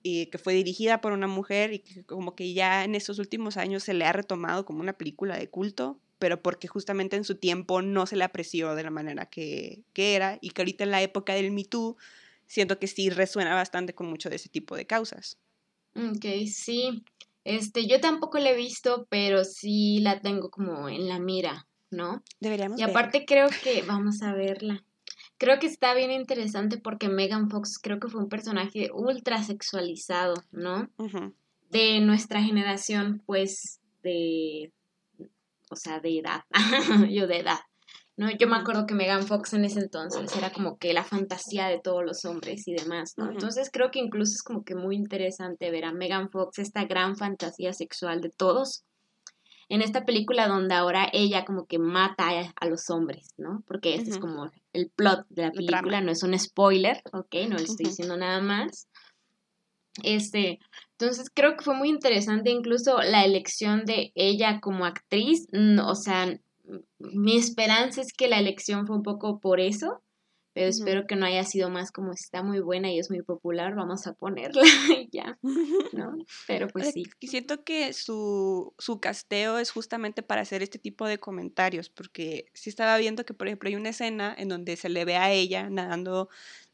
y que fue dirigida por una mujer y que como que ya en estos últimos años se le ha retomado como una película de culto, pero porque justamente en su tiempo no se le apreció de la manera que, que era y que ahorita en la época del Me Too siento que sí resuena bastante con mucho de ese tipo de causas. Ok, sí. Este, yo tampoco la he visto, pero sí la tengo como en la mira, ¿no? Deberíamos. Y aparte creo que vamos a verla. Creo que está bien interesante porque Megan Fox creo que fue un personaje ultra sexualizado, ¿no? De nuestra generación, pues, de, o sea, de edad, yo de edad. ¿no? Yo me acuerdo que Megan Fox en ese entonces era como que la fantasía de todos los hombres y demás, ¿no? Entonces creo que incluso es como que muy interesante ver a Megan Fox, esta gran fantasía sexual de todos, en esta película donde ahora ella como que mata a, los hombres, ¿no? Porque este es como el plot de la película, no es un spoiler, ¿ok? No le estoy diciendo nada más. Este, entonces creo que fue muy interesante incluso la elección de ella como actriz, o sea, mi esperanza es que la elección fue un poco por eso, pero espero que no haya sido más como está muy buena y es muy popular, vamos a ponerla y ya, ¿no? Pero pues sí. Siento que su, su casteo es justamente para hacer este tipo de comentarios, porque sí estaba viendo que, por ejemplo, hay una escena en donde se le ve a ella nadando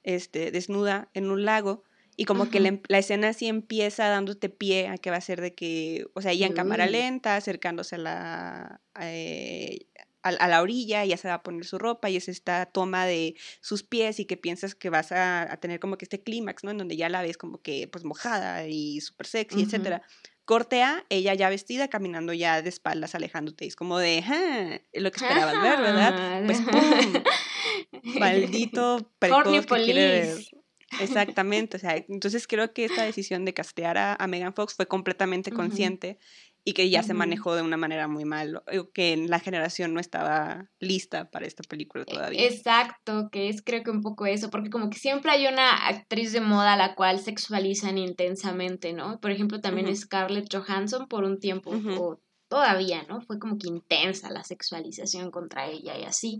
este, desnuda en un lago, y como que em, la, escena sí empieza dándote pie a que va a ser de que, o sea, ella en cámara lenta, acercándose a la, eh, a, la orilla, ya se va a poner su ropa y es esta toma de sus pies y que piensas que vas a, tener como que este clímax, ¿no? En donde ya la ves como que pues mojada y súper sexy, etc. etcétera. Cortea, ella ya vestida, caminando ya de espaldas, alejándote. Es como de, ah, lo que esperabas ver, ¿verdad? Pues ¡pum! Maldito precoz que quiere ver. Exactamente, o sea, entonces creo que esta decisión de castear a, Megan Fox fue completamente consciente y que ya se manejó de una manera muy mal, que en la generación no estaba lista para esta película todavía. Exacto, que es creo que un poco eso, porque como que siempre hay una actriz de moda a la cual sexualizan intensamente, ¿no? Por ejemplo, también Scarlett Johansson por un tiempo, o todavía, ¿no? Fue como que intensa la sexualización contra ella y así.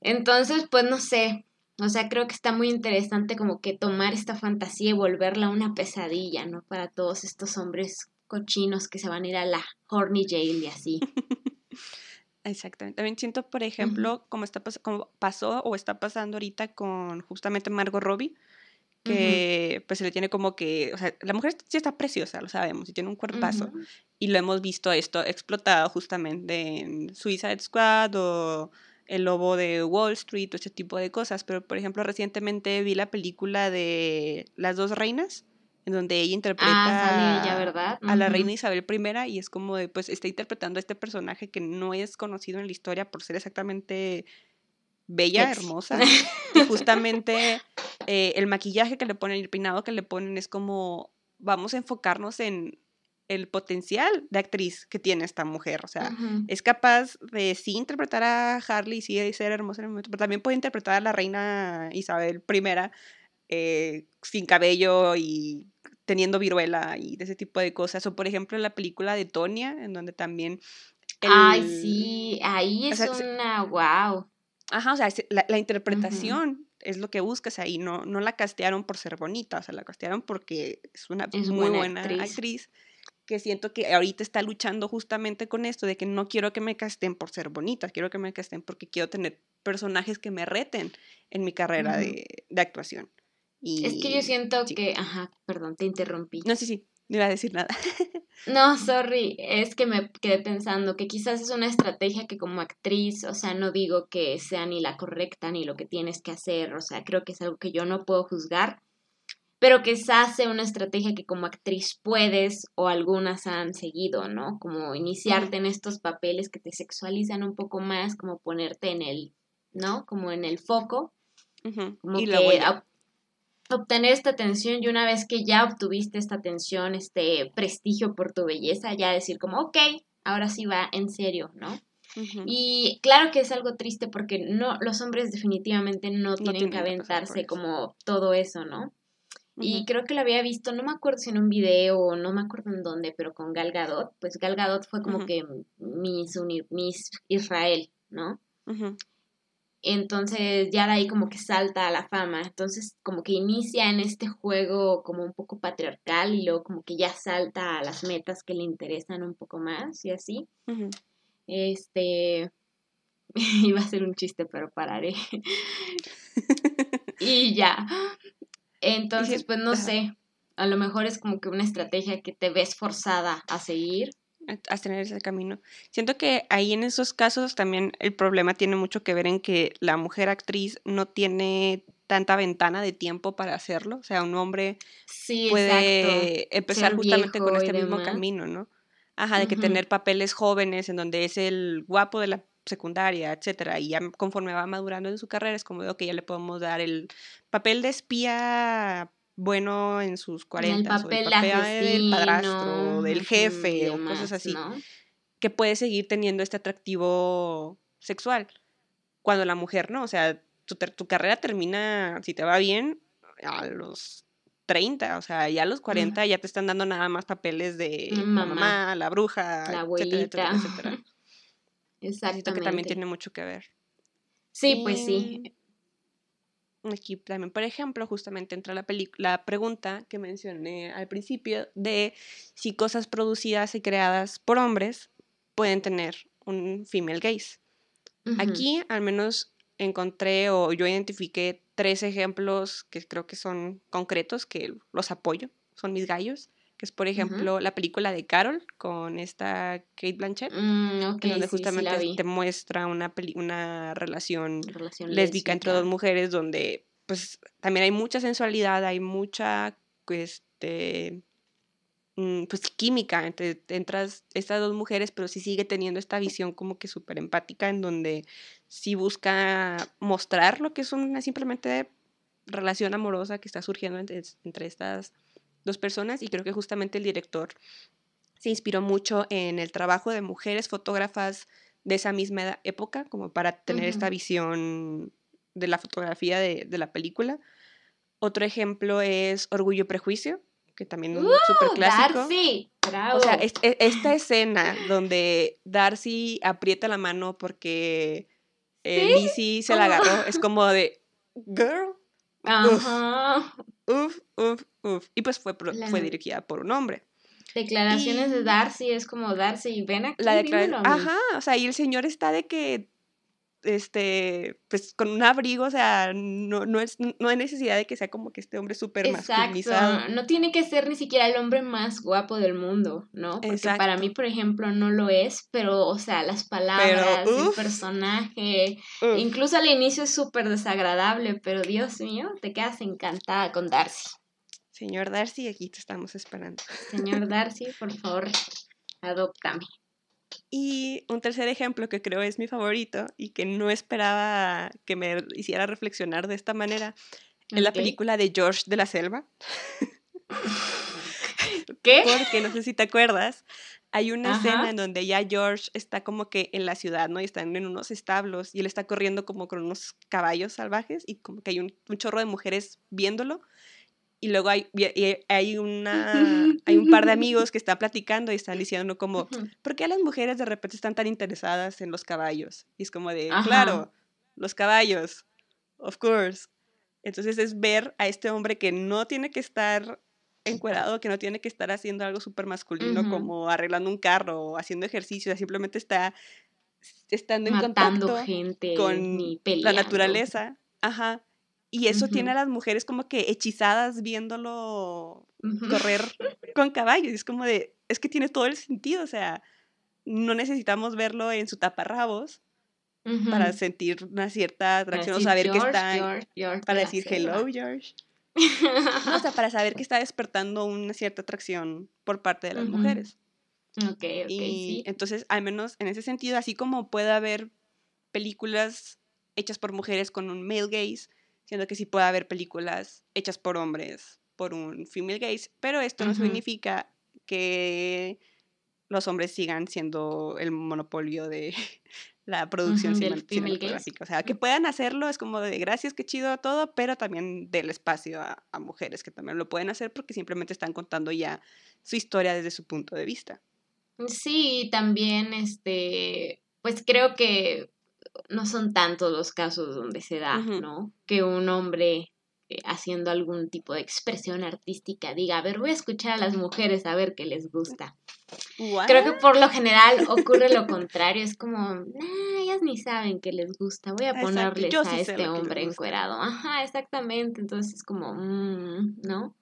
Entonces, pues no sé, o sea, creo que está muy interesante como que tomar esta fantasía y volverla una pesadilla, ¿no? Para todos estos hombres cochinos que se van a ir a la horny jail y así. Exactamente. También siento, por ejemplo, como, está como pasó o está pasando ahorita con justamente Margot Robbie, que pues se le tiene como que, o sea, la mujer sí está preciosa, lo sabemos, y tiene un cuerpazo, y lo hemos visto esto explotado justamente en Suicide Squad o el lobo de Wall Street o ese tipo de cosas. Pero, por ejemplo, recientemente vi la película de Las dos reinas, en donde ella interpreta ah, a la reina Isabel I y es como de, pues está interpretando a este personaje que no es conocido en la historia por ser exactamente bella, hermosa. y justamente eh, el maquillaje que le ponen, el peinado que le ponen es como, vamos a enfocarnos en el potencial de actriz que tiene esta mujer. O sea, es capaz de sí interpretar a Harley, sí de ser hermosa en el momento, pero también puede interpretar a la reina Isabel I eh, sin cabello y teniendo viruela y de ese tipo de cosas. O por ejemplo en la película de Tonia, en donde también... Ay, sí, ahí es una, wow. Ajá, o sea, la, la interpretación es lo que buscas ahí, no, no la castearon por ser bonita, o sea, la castearon porque es una muy buena, actriz. que siento que ahorita está luchando justamente con esto de que no quiero que me casten por ser bonita, quiero que me casten porque quiero tener personajes que me reten en mi carrera de, actuación. Y, es que yo siento que, ajá, perdón, te interrumpí. No, sí, sí, no iba a decir nada. No, sorry, es que me quedé pensando que quizás es una estrategia que como actriz, o sea, no digo que sea ni la correcta ni lo que tienes que hacer, o sea, creo que es algo que yo no puedo juzgar, pero quizás sea una estrategia que como actriz puedes o algunas han seguido, ¿no? Como iniciarte en estos papeles que te sexualizan un poco más, como ponerte en el, ¿no? Como en el foco. Como y que obtener esta atención y una vez que ya obtuviste esta atención, este prestigio por tu belleza, ya decir como, ok, ahora sí va en serio, ¿no? Y claro que es algo triste porque no, los hombres definitivamente no, tienen, que aventarse como todo eso, ¿no? Y creo que lo había visto, no me acuerdo si en un video o no me acuerdo en dónde, pero con Gal Gadot, pues Gal Gadot fue como que Miss, Miss Israel, ¿no? Entonces ya de ahí como que salta a la fama. Entonces como que inicia en este juego como un poco patriarcal y luego como que ya salta a las metas que le interesan un poco más y así. Este iba a ser un chiste, pero pararé. y ya. Entonces, pues no sé. A lo mejor es como que una estrategia que te ves forzada a seguir a tener ese camino. Siento que ahí en esos casos también el problema tiene mucho que ver en que la mujer actriz no tiene tanta ventana de tiempo para hacerlo. O sea, un hombre puede empezar justamente con este mismo camino, ¿no? Ajá, de que tener papeles jóvenes en donde es el guapo de la secundaria, etcétera, y ya conforme va madurando en su carrera es como de, que ya le podemos dar el papel de espía bueno en sus 40 el papel, o el papel del padrastro, del jefe o cosas así, que puede seguir teniendo este atractivo sexual, cuando la mujer no, o sea, tu, tu carrera termina, si te va bien, a los 30, o sea, ya a los 40 ya te están dando nada más papeles de mamá, la mamá, la bruja, la abuelita, etcétera, etcétera, Exactamente. que también tiene mucho que ver. Sí, pues sí aquí también, por ejemplo, justamente entra la, la pregunta que mencioné al principio de si cosas producidas y creadas por hombres pueden tener un female gaze. Aquí al menos encontré o yo identifiqué tres ejemplos que creo que son concretos, que los apoyo, son mis gallos, que es por ejemplo la película de Carol con esta Kate Blanchett, mm, donde justamente te muestra una, una relación, lésbica, entre dos mujeres donde pues también hay mucha sensualidad, hay mucha este, mm, pues química entre, entras estas dos mujeres, pero sí sigue teniendo esta visión como que súper empática en donde sí busca mostrar lo que es una simplemente relación amorosa que está surgiendo entre, entre estas dos personas y creo que justamente el director se inspiró mucho en el trabajo de mujeres fotógrafas de esa misma época, como para tener esta visión de la fotografía de, la película. Otro ejemplo es Orgullo y Prejuicio, que también es un súper clásico. Darcy, bravo. O sea, esta escena donde Darcy aprieta la mano porque eh, Lizzie se la agarró, es como de, girl. Ajá. Uf, uf, uf. Y pues fue, fue dirigida por un hombre. Declaraciones de Darcy es como Darcy y ven aquí. La Ajá, o sea, y el señor está de que este, pues con un abrigo, o sea, no, no, es, no hay necesidad de que sea como que este hombre súper masculinizado. No tiene que ser ni siquiera el hombre más guapo del mundo, ¿no? Porque para mí, por ejemplo, no lo es, pero, o sea, las palabras, el personaje, incluso al inicio es súper desagradable, pero Dios mío, te quedas encantada con Darcy. Señor Darcy, aquí te estamos esperando. Señor Darcy, por favor, adóptame. Y un tercer ejemplo que creo es mi favorito y que no esperaba que me hiciera reflexionar de esta manera es la película de George de la Selva. ¿Qué? Porque no sé si te acuerdas, hay una Ajá. escena en donde ya George está como que en la ciudad, ¿no? Y están en unos establos y él está corriendo como con unos caballos salvajes y como que hay un, un chorro de mujeres viéndolo. Y luego hay, y- hay, una, hay un par de amigos que están platicando y están diciendo como. ¿por qué las mujeres de repente están tan interesadas en los caballos? Y es como de, Ajá. claro, los caballos, of course. Entonces es ver a este hombre que no tiene que estar encuerado, que no tiene que estar haciendo algo súper masculino como arreglando un carro o haciendo ejercicio, simplemente está estando en contacto gente con la naturaleza. Ajá. Y eso tiene a las mujeres como que hechizadas viéndolo correr con caballos. Es como de, es que tiene todo el sentido, o sea, no necesitamos verlo en su taparrabos para Ujú. sentir una cierta Para atracción o saber que "George, está, George, George para decir selva". hello, George. No, o sea, para saber que está despertando una cierta atracción por parte de las mujeres. Ok, ok, Y sí. entonces, al menos en ese sentido, así como puede haber películas hechas por mujeres con un male gaze, siendo que sí puede haber películas hechas por hombres por un female gaze, pero esto no significa que los hombres sigan siendo el monopolio de la producción cine- cinematográfica. O sea, que puedan hacerlo es como de gracias, qué chido todo, pero también del espacio a, a mujeres que también lo pueden hacer porque simplemente están contando ya su historia desde su punto de vista. Sí, también, este, pues creo que no son tantos los casos donde se da. ¿no? Que un hombre eh, haciendo algún tipo de expresión artística diga, a ver, voy a escuchar a las mujeres a ver qué les gusta. Creo que por lo general ocurre lo contrario, es como, nah, ellas ni saben que les gusta, voy a ponerles a sí sé este hombre encuerado. Ajá, exactamente, entonces es como, mm, ¿no?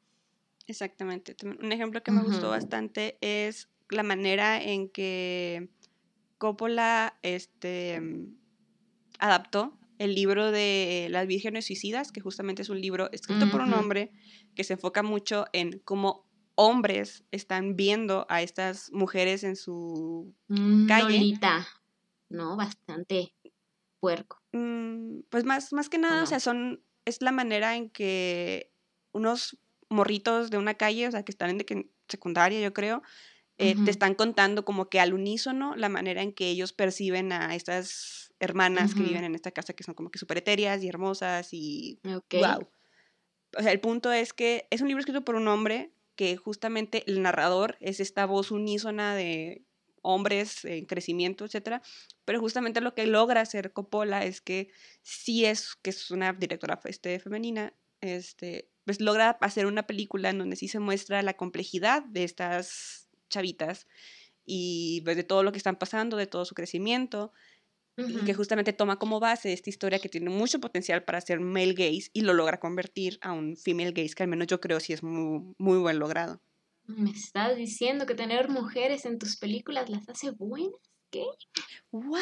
Exactamente. Un ejemplo que me gustó bastante es la manera en que Coppola este, adaptó el libro de Las Vírgenes Suicidas, que justamente es un libro escrito por un hombre que se enfoca mucho en cómo hombres están viendo a estas mujeres en su Mm, calle. Lolita, ¿no? Bastante puerco. Mm, pues más, más que nada, o sea, son, es la manera en que unos morritos de una calle, o sea, que están en, de en secundaria, yo creo, eh, te están contando como que al unísono la manera en que ellos perciben a estas hermanas que viven en esta casa, que son como que súper etéreas y hermosas y Ok. wow. O sea, el punto es que es un libro escrito por un hombre que justamente el narrador es esta voz unísona de hombres en crecimiento, etcétera, pero justamente lo que logra hacer Coppola es que sí es que es una directora este, femenina, este, pues logra hacer una película en donde sí se muestra la complejidad de estas chavitas y pues, de todo lo que están pasando, de todo su crecimiento, y que justamente toma como base esta historia que tiene mucho potencial para ser male gaze y lo logra convertir a un female gaze, que al menos yo creo sí es muy, muy buen logrado. ¿Me estás diciendo que tener mujeres en tus películas las hace buenas? ¿Qué? ¿What?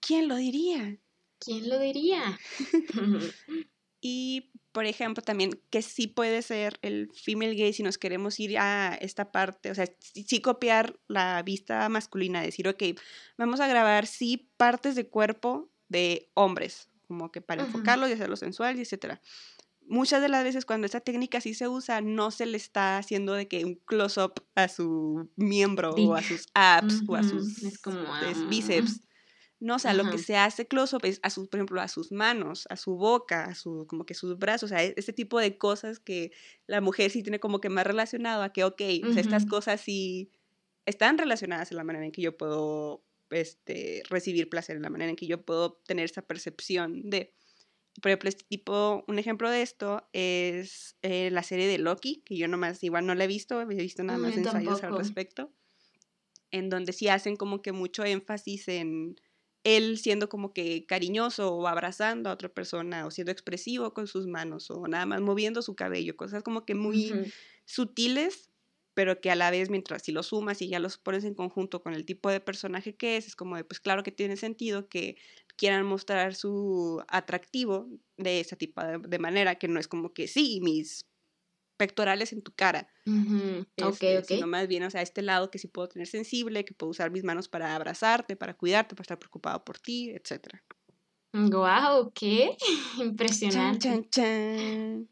¿Quién lo diría? ¿Quién lo diría? Y, por ejemplo, también que sí puede ser el female gaze si nos queremos ir a esta parte, o sea, sí, sí copiar la vista masculina, decir, ok, vamos a grabar sí partes de cuerpo de hombres, como que para Ujú. enfocarlo y hacerlo sensual, y etcétera. Muchas de las veces cuando esta técnica sí se usa, no se le está haciendo de que un close-up a su miembro Di- o a sus abs o a sus como, es, ah, bíceps. No, o sea, lo que se hace close-up es a sus, por ejemplo, a sus manos, a su boca, a su, como que sus brazos, o sea, este tipo de cosas que la mujer sí tiene como que más relacionado a que, ok, o sea, estas cosas sí están relacionadas en la manera en que yo puedo este, recibir placer, en la manera en que yo puedo tener esa percepción de... Por ejemplo, este tipo, un ejemplo de esto es eh, la serie de Loki, que yo nomás igual no la he visto, he visto nada Mm, más yo ensayos al tampoco. respecto, en donde sí hacen como que mucho énfasis en él siendo como que cariñoso o abrazando a otra persona o siendo expresivo con sus manos o nada más moviendo su cabello, cosas como que muy sutiles, pero que a la vez mientras si los sumas y ya los pones en conjunto con el tipo de personaje que es, es como de, pues claro que tiene sentido que quieran mostrar su atractivo de esa tipo de, de manera, que no es como que sí, mis pectorales en tu cara, Ujú. Ok, este, sino ok. más bien, o sea, este lado que sí puedo tener sensible, que puedo usar mis manos para abrazarte, para cuidarte, para estar preocupado por ti, etc. Guau, ¿qué? Chan, Impresionante. chan, chan.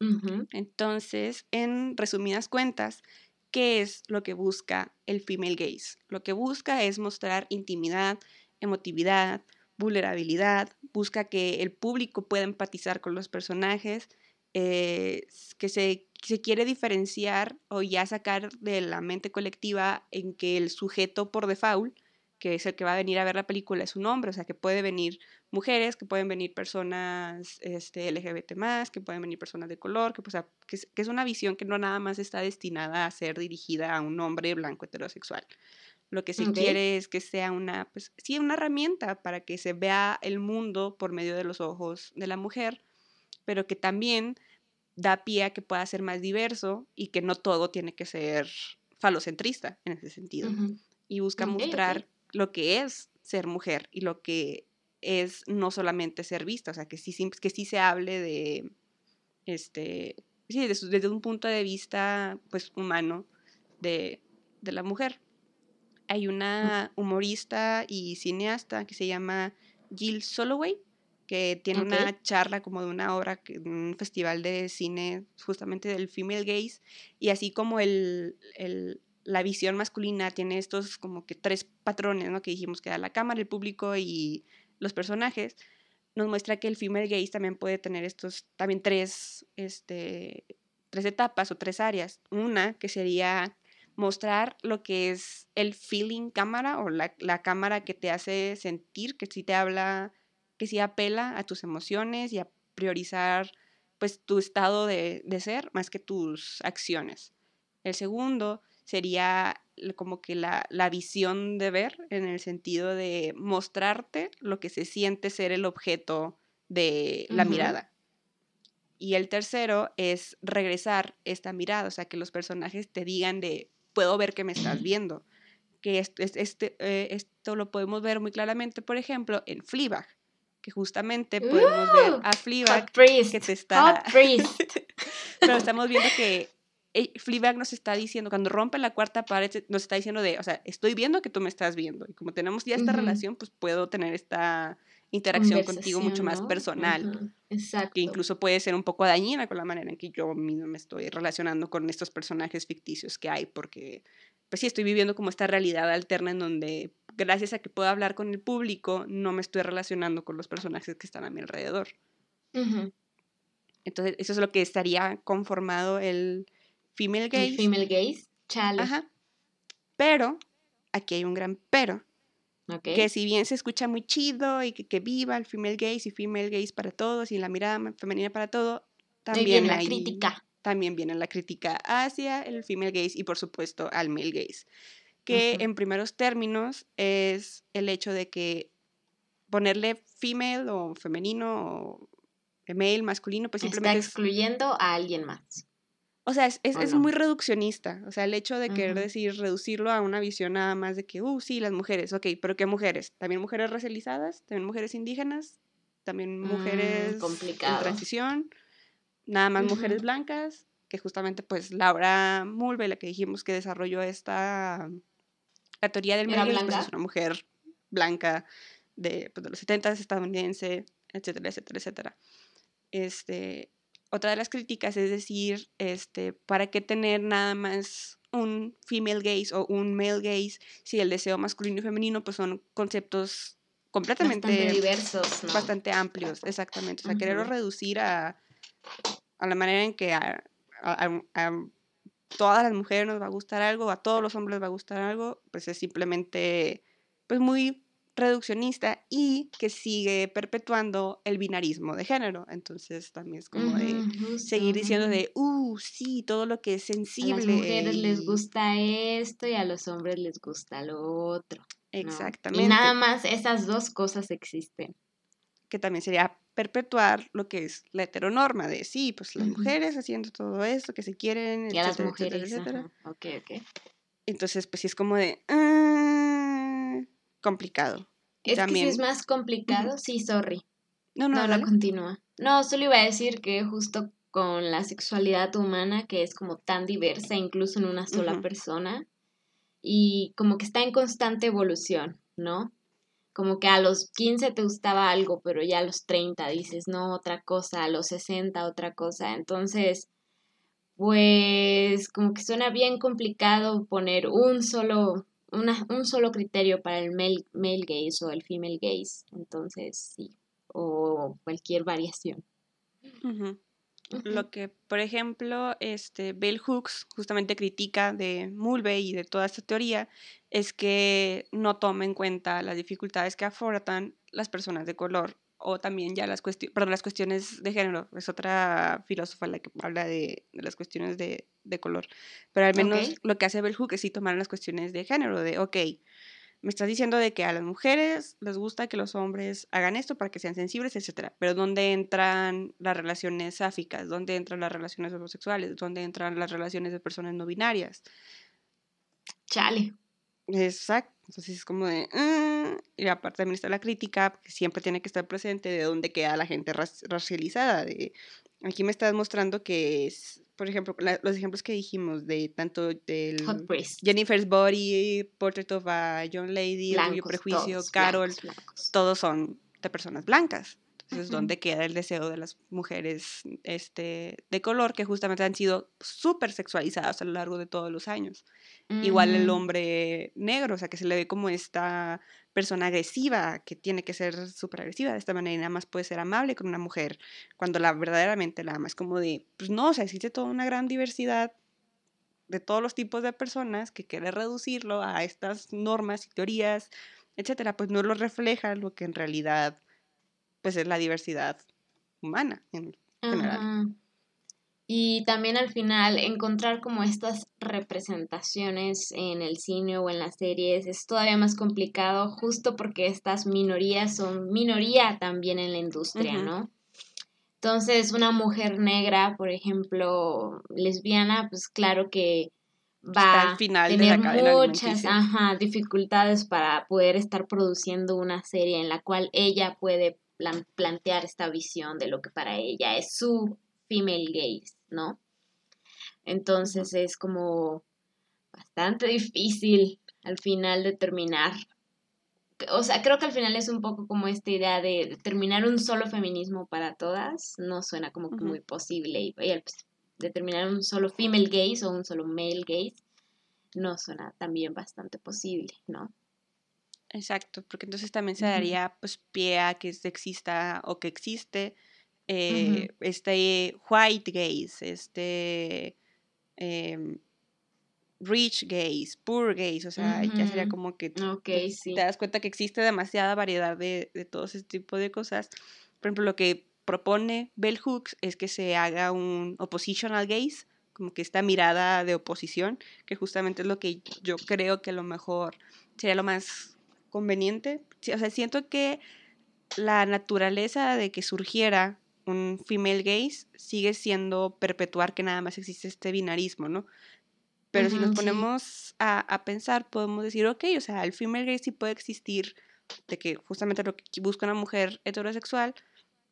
Ujú. Entonces, en resumidas cuentas, ¿qué es lo que busca el female gaze? Lo que busca es mostrar intimidad, emotividad, vulnerabilidad, busca que el público pueda empatizar con los personajes, eh, que se, se, quiere diferenciar o ya sacar de la mente colectiva en que el sujeto por default que es el que va a venir a ver la película, es un hombre, o sea, que puede venir mujeres, que pueden venir personas este, LGBT más, que pueden venir personas de color, que, pues, que, es, que, es, una visión que no nada más está destinada a ser dirigida a un hombre blanco heterosexual. Lo que se quiere es que sea una, pues sí, una herramienta para que se vea el mundo por medio de los ojos de la mujer, pero que también da pie a que pueda ser más diverso y que no todo tiene que ser falocentrista en ese sentido. Y busca mostrar lo que es ser mujer y lo que es no solamente ser vista, o sea, que sí, que sí se hable de, este, sí, desde un punto de vista, pues, humano de, de la mujer. Hay una humorista y cineasta que se llama Jill Soloway, que tiene una charla como de una hora, un festival de cine justamente del female gaze, y así como el, el la visión masculina tiene estos como que tres patrones, ¿no? Que dijimos que da la cámara, el público y los personajes, nos muestra que el female gaze también puede tener estos, también tres, este, tres etapas o tres áreas. Una que sería mostrar lo que es el feeling cámara o la, la cámara que te hace sentir, que sí te habla, que sí apela a tus emociones y a priorizar pues tu estado de, de ser más que tus acciones. El segundo sería como que la, visión de ver en el sentido de mostrarte lo que se siente ser el objeto de la mirada. Y el tercero es regresar esta mirada, o sea, que los personajes te digan de, puedo ver que me estás viendo. Que esto, este, eh, esto lo podemos ver muy claramente, por ejemplo, en Fleabag, que justamente podemos ver a Fleabag que te está... Pero estamos viendo que eh, Fleabag nos está diciendo, cuando rompe la cuarta pared, nos está diciendo de, o sea, estoy viendo que tú me estás viendo. Y como tenemos ya esta relación, pues puedo tener esta interacción contigo mucho más personal. Exacto. Que incluso puede ser un poco dañina con la manera en que yo mismo me estoy relacionando con estos personajes ficticios que hay, porque pues sí, estoy viviendo como esta realidad alterna en donde gracias a que puedo hablar con el público, no me estoy relacionando con los personajes que están a mi alrededor. Entonces, eso es lo que estaría conformado el, female gaze. Female gaze, chale. Ajá. Pero, aquí hay un gran pero. Que si bien se escucha muy chido y que, viva el female gaze y female gaze para todos y la mirada femenina para todo, también viene la crítica. También viene la crítica hacia el female gaze y por supuesto al male gaze. Que en primeros términos es el hecho de que ponerle female o femenino o male, masculino, pues simplemente... Está excluyendo a alguien más. O sea, es, es, muy reduccionista. O sea, el hecho de querer decir, reducirlo a una visión nada más de que, uh, sí, las mujeres, ok, pero ¿qué mujeres? ¿También mujeres racializadas? ¿También mujeres indígenas? ¿También mm, mujeres en transición? ¿Nada más mujeres blancas? Que justamente, pues, Laura Mulvey, la que dijimos que desarrolló esta, la teoría del medio, pues, es una mujer blanca de, pues, de los 70 estadounidense, etcétera, etcétera, etcétera. Este, otra de las críticas es decir, este, ¿para qué tener nada más un female gaze o un male gaze si el deseo masculino y femenino pues son conceptos completamente bastante diversos, bastante amplios, exactamente. O sea, quererlo reducir a, a, la manera en que a, a, todas las mujeres nos va a gustar algo, a todos los hombres les va a gustar algo, pues es simplemente pues muy reduccionista y que sigue perpetuando el binarismo de género. Entonces también es como de seguir diciendo de, uh, sí, todo lo que es sensible. A las mujeres les gusta esto y a los hombres les gusta lo otro. Exactamente. Y nada más esas dos cosas existen. Que también sería perpetuar lo que es la heteronorma de sí, pues las mujeres haciendo todo esto que se quieren, y a las mujeres, etcétera, Ok, ok. Entonces, pues sí es como de, ah, complicado. Es que si es más complicado, sí, sorry. No, no, no, no continúa. No, solo iba a decir que justo con la sexualidad humana, que es como tan diversa, incluso en una sola persona, y como que está en constante evolución, ¿no? Como que a los 15 te gustaba algo, pero ya a los 30 dices, no, otra cosa, a los 60 otra cosa. Entonces, pues como que suena bien complicado poner un solo, una, un solo criterio para el male, male gaze o el female gaze. Entonces, sí, o cualquier variación. Lo que, por ejemplo, este Bell Hooks justamente critica de Mulvey y de toda esta teoría es que no toma en cuenta las dificultades que afrontan las personas de color o también ya las cuestiones, perdón, las cuestiones de género. Es otra filósofa la que habla de, las cuestiones de, color. Pero al menos lo que hace Bell Hooks es sí tomar las cuestiones de género, de, ok, me estás diciendo de que a las mujeres les gusta que los hombres hagan esto para que sean sensibles, etcétera. Pero ¿dónde entran las relaciones sáficas? ¿Dónde entran las relaciones homosexuales? ¿Dónde entran las relaciones de personas no binarias? Chale. Exacto. Entonces es como de... Ah", y aparte también está la crítica, que siempre tiene que estar presente de dónde queda la gente racializada. De, aquí me estás mostrando que es por ejemplo, los ejemplos que dijimos de tanto del Jennifer's Body, Portrait of a Young Lady, Orgullo Prejuicio, Carol, todos son de personas blancas. Entonces, ¿dónde queda el deseo de las mujeres este, de color que justamente han sido súper sexualizadas a lo largo de todos los años? Igual el hombre negro, o sea, que se le ve como esta persona agresiva, que tiene que ser súper agresiva de esta manera y nada más puede ser amable con una mujer, cuando la verdaderamente la ama. Es como de, pues no, o sea, existe toda una gran diversidad de todos los tipos de personas que quiere reducirlo a estas normas y teorías, etcétera, pues no lo refleja lo que en realidad pues es la diversidad humana en general. Y también al final encontrar como estas representaciones en el cine o en las series es todavía más complicado justo porque estas minorías son minoría también en la industria, ¿no? Entonces, una mujer negra, por ejemplo, lesbiana, pues claro que va a tener muchas dificultades para poder estar produciendo una serie en la cual ella puede plantear esta visión de lo que para ella es su female gaze. ¿no? Entonces es como bastante difícil al final determinar. O sea, creo que al final es un poco como esta idea de determinar un solo feminismo para todas. No suena como que muy posible. Y, pues, determinar un solo female gaze o un solo male gaze no suena también bastante posible, ¿no? Exacto, porque entonces también se daría pues pie a que exista o que existe eh, este white gaze, este em, rich gaze, poor gaze, o sea, ya sería como que te das cuenta que existe demasiada variedad de, de todo ese tipo de cosas. Por ejemplo, lo que propone Bell Hooks es que se haga un oppositional gaze, como que esta mirada de oposición, que justamente es lo que yo creo que a lo mejor sería lo más conveniente. O sea, siento que la naturaleza de que surgiera un female gaze sigue siendo perpetuar que nada más existe este binarismo, ¿no? Pero si nos ponemos a, pensar, podemos decir, ok, o sea, el female gaze sí puede existir, de que justamente lo que busca una mujer heterosexual,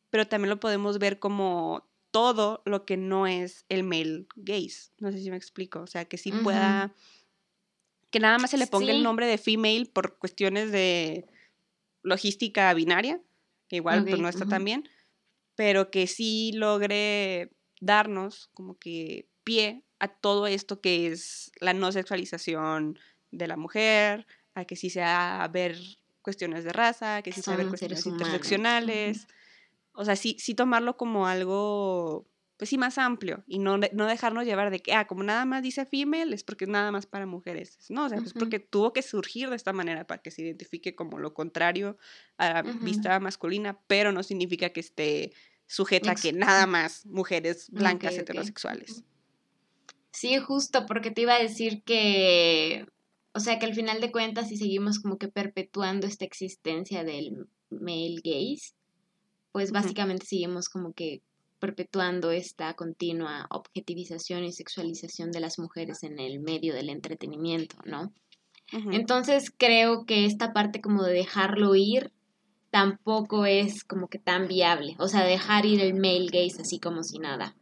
pero también lo podemos ver como todo lo que no es el male gaze. No sé si me explico. O sea, que sí pueda. Que nada más se le ponga el nombre de female por cuestiones de logística binaria, que igual pues, no está tan bien pero que sí logre darnos como que pie a todo esto que es la no sexualización de la mujer, a que sí sea ver cuestiones de raza, que sí sea ver cuestiones interseccionales. O sea, sí, sí tomarlo como algo, pues sí, más amplio y no, no dejarnos llevar de que, ah, como nada más dice female, es porque es nada más para mujeres. No, o sea, pues porque tuvo que surgir de esta manera para que se identifique como lo contrario a la vista masculina, pero no significa que esté sujeta a que nada más mujeres blancas heterosexuales. Sí, justo, porque te iba a decir que, o sea, que al final de cuentas, si seguimos como que perpetuando esta existencia del male gaze, pues básicamente seguimos como que perpetuando esta continua objetivización y sexualización de las mujeres en el medio del entretenimiento, ¿no? Entonces creo que esta parte como de dejarlo ir tampoco es como que tan viable. O sea, dejar ir el male gaze así como si nada.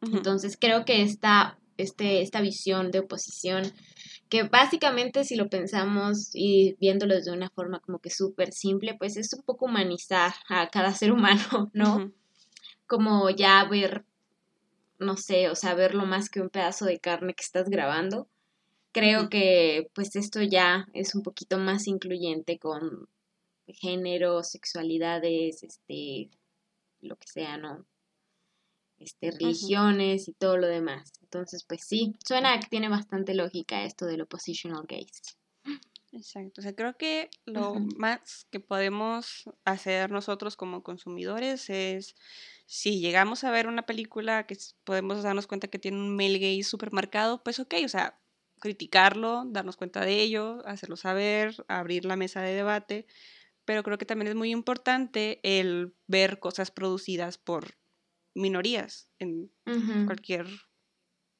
Entonces creo que esta, este, esta visión de oposición, que básicamente si lo pensamos y viéndolo de una forma como que súper simple, pues es un poco humanizar a cada ser humano, ¿no? Como ya ver no sé, o sea, verlo más que un pedazo de carne que estás grabando. Creo que pues esto ya es un poquito más incluyente con género, sexualidades, este, lo que sea, ¿no? Este, religiones y todo lo demás. Entonces, pues sí, suena que tiene bastante lógica esto del oppositional gaze. Exacto, o sea, creo que lo más que podemos hacer nosotros como consumidores es, si llegamos a ver una película que podemos darnos cuenta que tiene un male gaze súper marcado, pues ok, o sea, criticarlo, darnos cuenta de ello, hacerlo saber, abrir la mesa de debate, pero creo que también es muy importante el ver cosas producidas por minorías en cualquier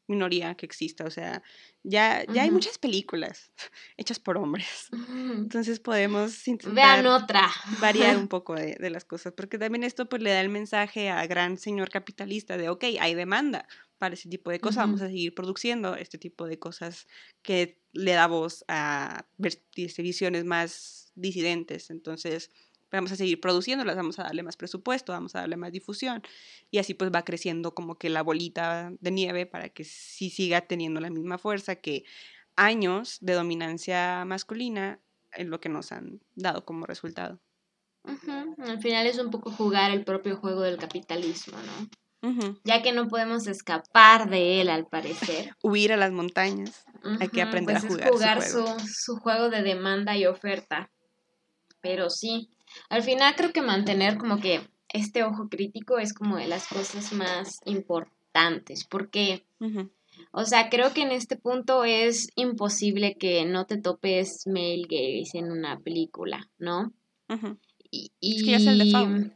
minoría que exista. O sea, ya, ya hay muchas películas hechas por hombres. Entonces podemos intentar Vean otra. variar un poco de, de, las cosas. Porque también esto pues le da el mensaje a gran señor capitalista de, ok, hay demanda para ese tipo de cosas. Vamos a seguir produciendo este tipo de cosas que le da voz a visiones más disidentes. Entonces, vamos a seguir produciéndolas, vamos a darle más presupuesto, vamos a darle más difusión. Y así pues va creciendo como que la bolita de nieve para que sí siga teniendo la misma fuerza que años de dominancia masculina en lo que nos han dado como resultado. Al final es un poco jugar el propio juego del capitalismo, ¿no? Ya que no podemos escapar de él, al parecer. Huir a las montañas. Hay que aprender a pues jugar. jugar su, juego. su juego de demanda y oferta. Pero sí, al final creo que mantener como que este ojo crítico es como de las cosas más importantes, porque, o sea, creo que en este punto es imposible que no te topes male gaze en una película, ¿no? y, es que ya es el default.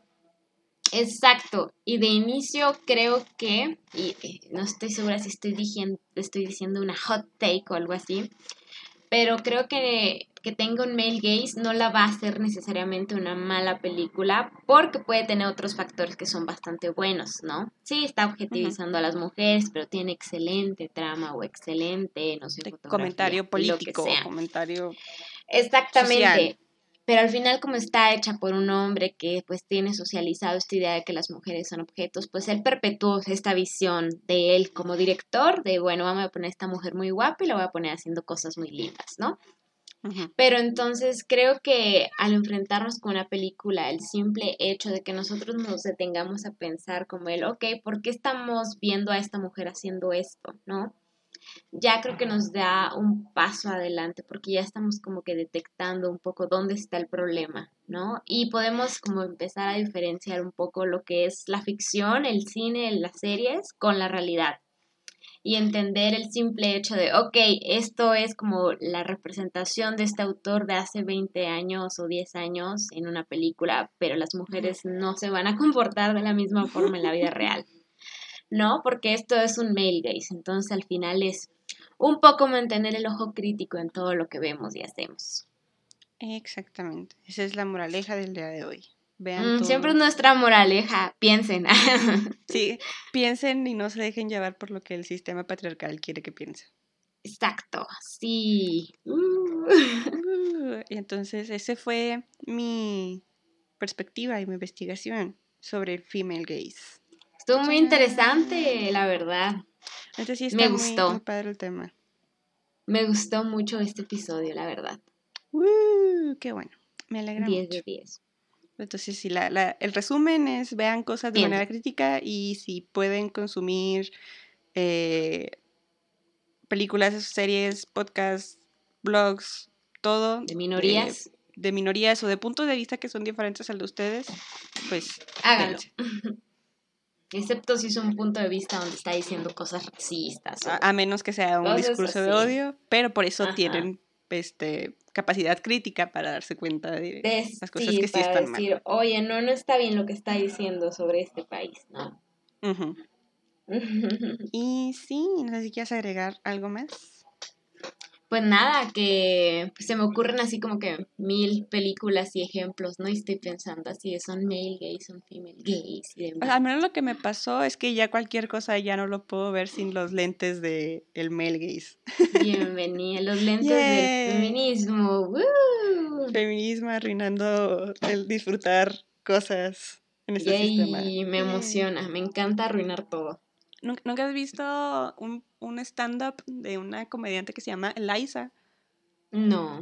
Exacto, y de inicio creo que, y eh, no estoy segura si estoy diciendo, estoy diciendo una hot take o algo así, pero creo que que tenga un male gaze no la va a hacer necesariamente una mala película porque puede tener otros factores que son bastante buenos, ¿no? Sí, está objetivizando a las mujeres, pero tiene excelente trama o excelente, no sé, comentario político, comentario Exactamente. Pero al final como está hecha por un hombre que pues tiene socializado esta idea de que las mujeres son objetos, pues él perpetuó esta visión de él como director, de bueno, vamos a poner a esta mujer muy guapa y la voy a poner haciendo cosas muy lindas, ¿no? Pero entonces creo que al enfrentarnos con una película, el simple hecho de que nosotros nos detengamos a pensar como el, ok, ¿por qué estamos viendo a esta mujer haciendo esto? ¿No? Ya creo que nos da un paso adelante porque ya estamos como que detectando un poco dónde está el problema, ¿no? Y podemos como empezar a diferenciar un poco lo que es la ficción, el cine, las series con la realidad. Y entender el simple hecho de, ok, esto es como la representación de este autor de hace 20 años o 10 años en una película, pero las mujeres no se van a comportar de la misma forma en la vida real. ¿No? Porque esto es un male gaze, entonces al final es un poco mantener el ojo crítico en todo lo que vemos y hacemos. Exactamente, esa es la moraleja del día de hoy. Vean mm, siempre es nuestra moraleja, piensen. sí, piensen y no se dejen llevar por lo que el sistema patriarcal quiere que piensen. Exacto, sí. Uh, y entonces ese fue mi perspectiva y mi investigación sobre el female gaze. Estuvo muy interesante, la verdad. Me gustó. Muy, padre el tema. Me gustó mucho este episodio, la verdad. Uh, qué bueno. Me alegra 10 de 10. Entonces, sí, la, el resumen es vean cosas de manera crítica y si pueden consumir eh, películas, series, podcasts, blogs, todo. De minorías. De, minorías o de puntos de vista que son diferentes al de ustedes, pues háganlo. Excepto si es un punto de vista donde está diciendo cosas racistas. A, menos que sea un discurso de odio, pero por eso tienen este capacidad crítica para darse cuenta de, las cosas que sí están decir, Oye, no, no está bien lo que está diciendo sobre este país, ¿no? y sí, no sé si quieres agregar algo más. Pues nada, que pues, se me ocurren así como que mil películas y ejemplos, ¿no? Y estoy pensando así, son male gays, son female gays y demás. al menos lo que me pasó es que ya cualquier cosa ya no lo puedo ver sin los lentes de el male gaze. Bienvenida, los lentes del feminismo. Feminismo arruinando el disfrutar cosas en este sistema. Y me emociona, me encanta arruinar todo. ¿Nunca, nunca has visto un, un stand-up de una comediante que se llama Eliza? No.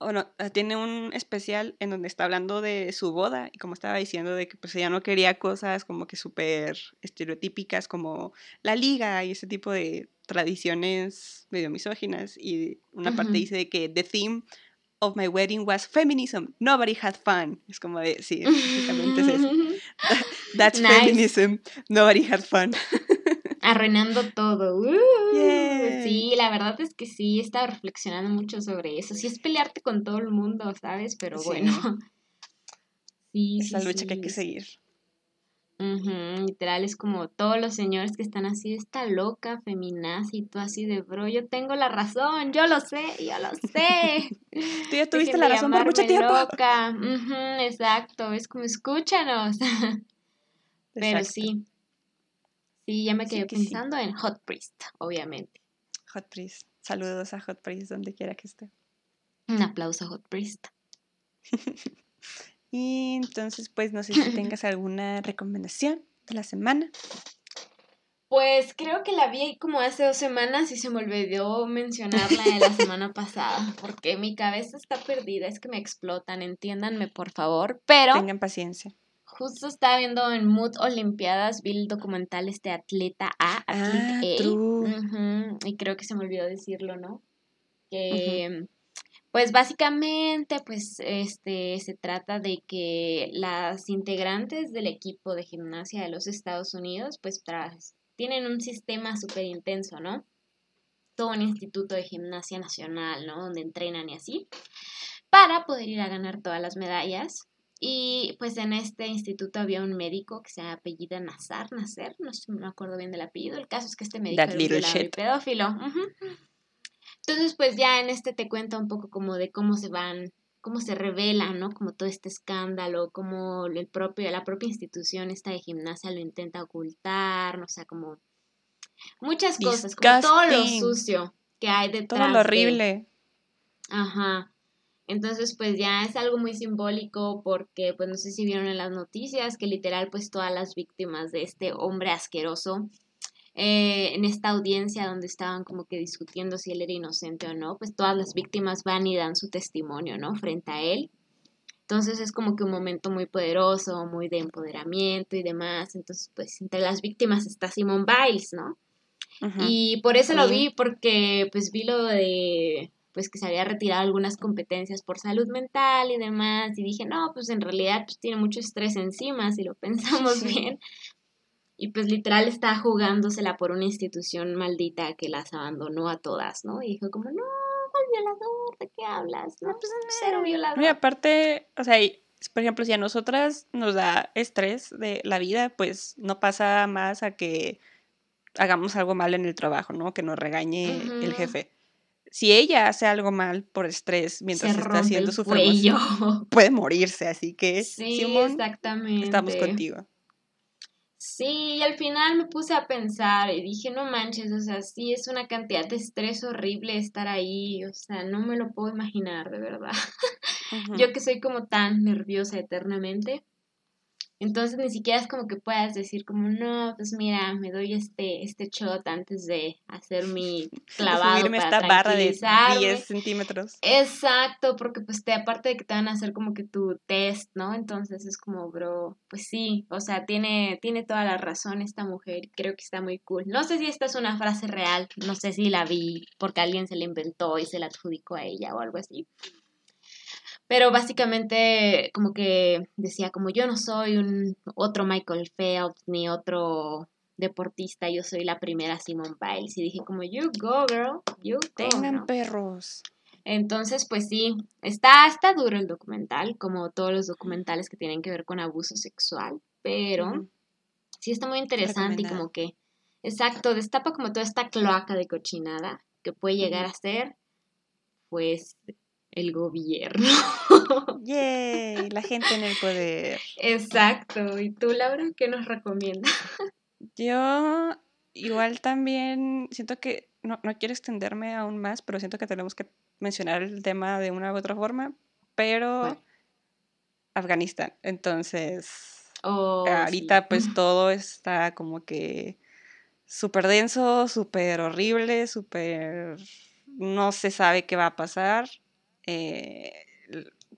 Bueno, ah, tiene un especial en donde está hablando de su boda y como estaba diciendo de que pues ella no quería cosas como que súper estereotípicas como la liga y ese tipo de tradiciones medio misóginas y una parte dice de que the theme of my wedding was feminism, nobody had fun. Es como de, sí, básicamente es eso. That's Nice. feminism, nobody had fun. Arruinando todo. Uh, Yay. Sí, la verdad es que sí, he estado reflexionando mucho sobre eso. Sí, es pelearte con todo el mundo, ¿sabes? Pero Sí. bueno. Sí, Es sí, la lucha sí, que hay que seguir. Literal, es como todos los señores que están así, esta loca, feminazi, y tú así de bro, yo tengo la razón, yo lo sé, yo lo sé. Tú ya tuviste la razón por mucho tiempo. loca. Ujú, exacto, es como escúchanos. Pero Exacto. sí, sí, ya me Sí quedé sí. pensando en Hot Priest, obviamente. Hot Priest. Saludos a Hot Priest donde quiera que esté. Un aplauso a Hot Priest. Y entonces, pues no sé si tengas alguna recomendación de la semana. Pues creo que la vi como hace dos semanas y se me olvidó mencionarla de la semana pasada, porque mi cabeza está perdida, es que me explotan, entiéndanme por favor, pero Tengan paciencia. Justo estaba viendo en Mood Olimpiadas, vi el documental este Atleta A, Ah, Athlete A, true. ujú, y creo que se me olvidó decirlo, ¿no? Que pues básicamente pues este se trata de que las integrantes del equipo de gimnasia de los Estados Unidos pues tras, tienen un sistema súper intenso, ¿no? Todo un instituto de gimnasia nacional, ¿no? Donde entrenan y así, para poder ir a ganar todas las medallas. Y pues en este instituto había un médico que se apellida Nazar, Nacer, no sé, no me acuerdo bien del apellido. El caso es que este médico That era un pedófilo. Entonces, pues ya en este te cuenta un poco como de cómo se van, cómo se revela, ¿no? Como todo este escándalo, cómo el propio, la propia institución esta de gimnasia lo intenta ocultar, o sea, como muchas cosas, como todo lo Disgusting. sucio que hay detrás. Todo lo de- horrible. Ajá. Entonces, pues ya es algo muy simbólico porque, pues no sé si vieron en las noticias que literal, pues todas las víctimas de este hombre asqueroso, eh, en esta audiencia donde estaban como que discutiendo si él era inocente o no, pues todas las víctimas van y dan su testimonio, ¿no? Frente a él. Entonces es como que un momento muy poderoso, muy de empoderamiento y demás. Entonces, pues entre las víctimas está Simone Biles, ¿no? Y por eso lo vi, porque pues vi lo de pues que se había retirado algunas competencias por salud mental y demás, y dije, no, pues en realidad pues tiene mucho estrés encima, si lo pensamos Sí. bien. Y pues literal está jugándosela por una institución maldita que las abandonó a todas, ¿no? Y dijo como, no, ¿cuál violador? ¿De qué hablas? No, pues cero violador. Y aparte, o sea, y, por ejemplo, si a nosotras nos da estrés de la vida, pues no pasa más a que hagamos algo mal en el trabajo, ¿no? Que nos regañe el jefe. Si ella hace algo mal por estrés mientras se está haciendo su formación, puede morirse, así que Sí, Simón, exactamente. estamos contigo. Sí, y al final me puse a pensar y dije, no manches, o sea, sí es una cantidad de estrés horrible estar ahí, o sea, no me lo puedo imaginar, de verdad. Yo que soy como tan nerviosa eternamente. Entonces ni siquiera es como que puedas decir como, no, pues mira, me doy este, este shot antes de hacer mi clavado subirme para esta barra de tranquilizarme. 10 centímetros. Exacto, porque pues te, aparte de que te van a hacer como que tu test, ¿no? Entonces es como, bro, pues sí, o sea, tiene, tiene toda la razón esta mujer, creo que está muy cool. No sé si esta es una frase real, no sé si la vi porque alguien se la inventó y se la adjudicó a ella o algo así. Pero básicamente como que decía como yo no soy un otro Michael Phelps ni otro deportista, yo soy la primera Simone Biles y dije como you go girl, you go. Tengan ¿no? perros. Entonces, pues sí, está, está duro el documental, como todos los documentales que tienen que ver con abuso sexual, pero sí está muy interesante y como que, exacto, destapa como toda esta cloaca de cochinada que puede llegar a ser, pues, el gobierno. Yay, la gente en el poder. Exacto. ¿Y tú, Laura, qué nos recomiendas? Yo igual también siento que no, no quiero extenderme aún más, pero siento que tenemos que mencionar el tema de una u otra forma, pero ¿Cuál? Afganistán. Entonces, Oh, ahorita sí. pues todo está como que súper denso, súper horrible, súper... no se sabe qué va a pasar. Eh,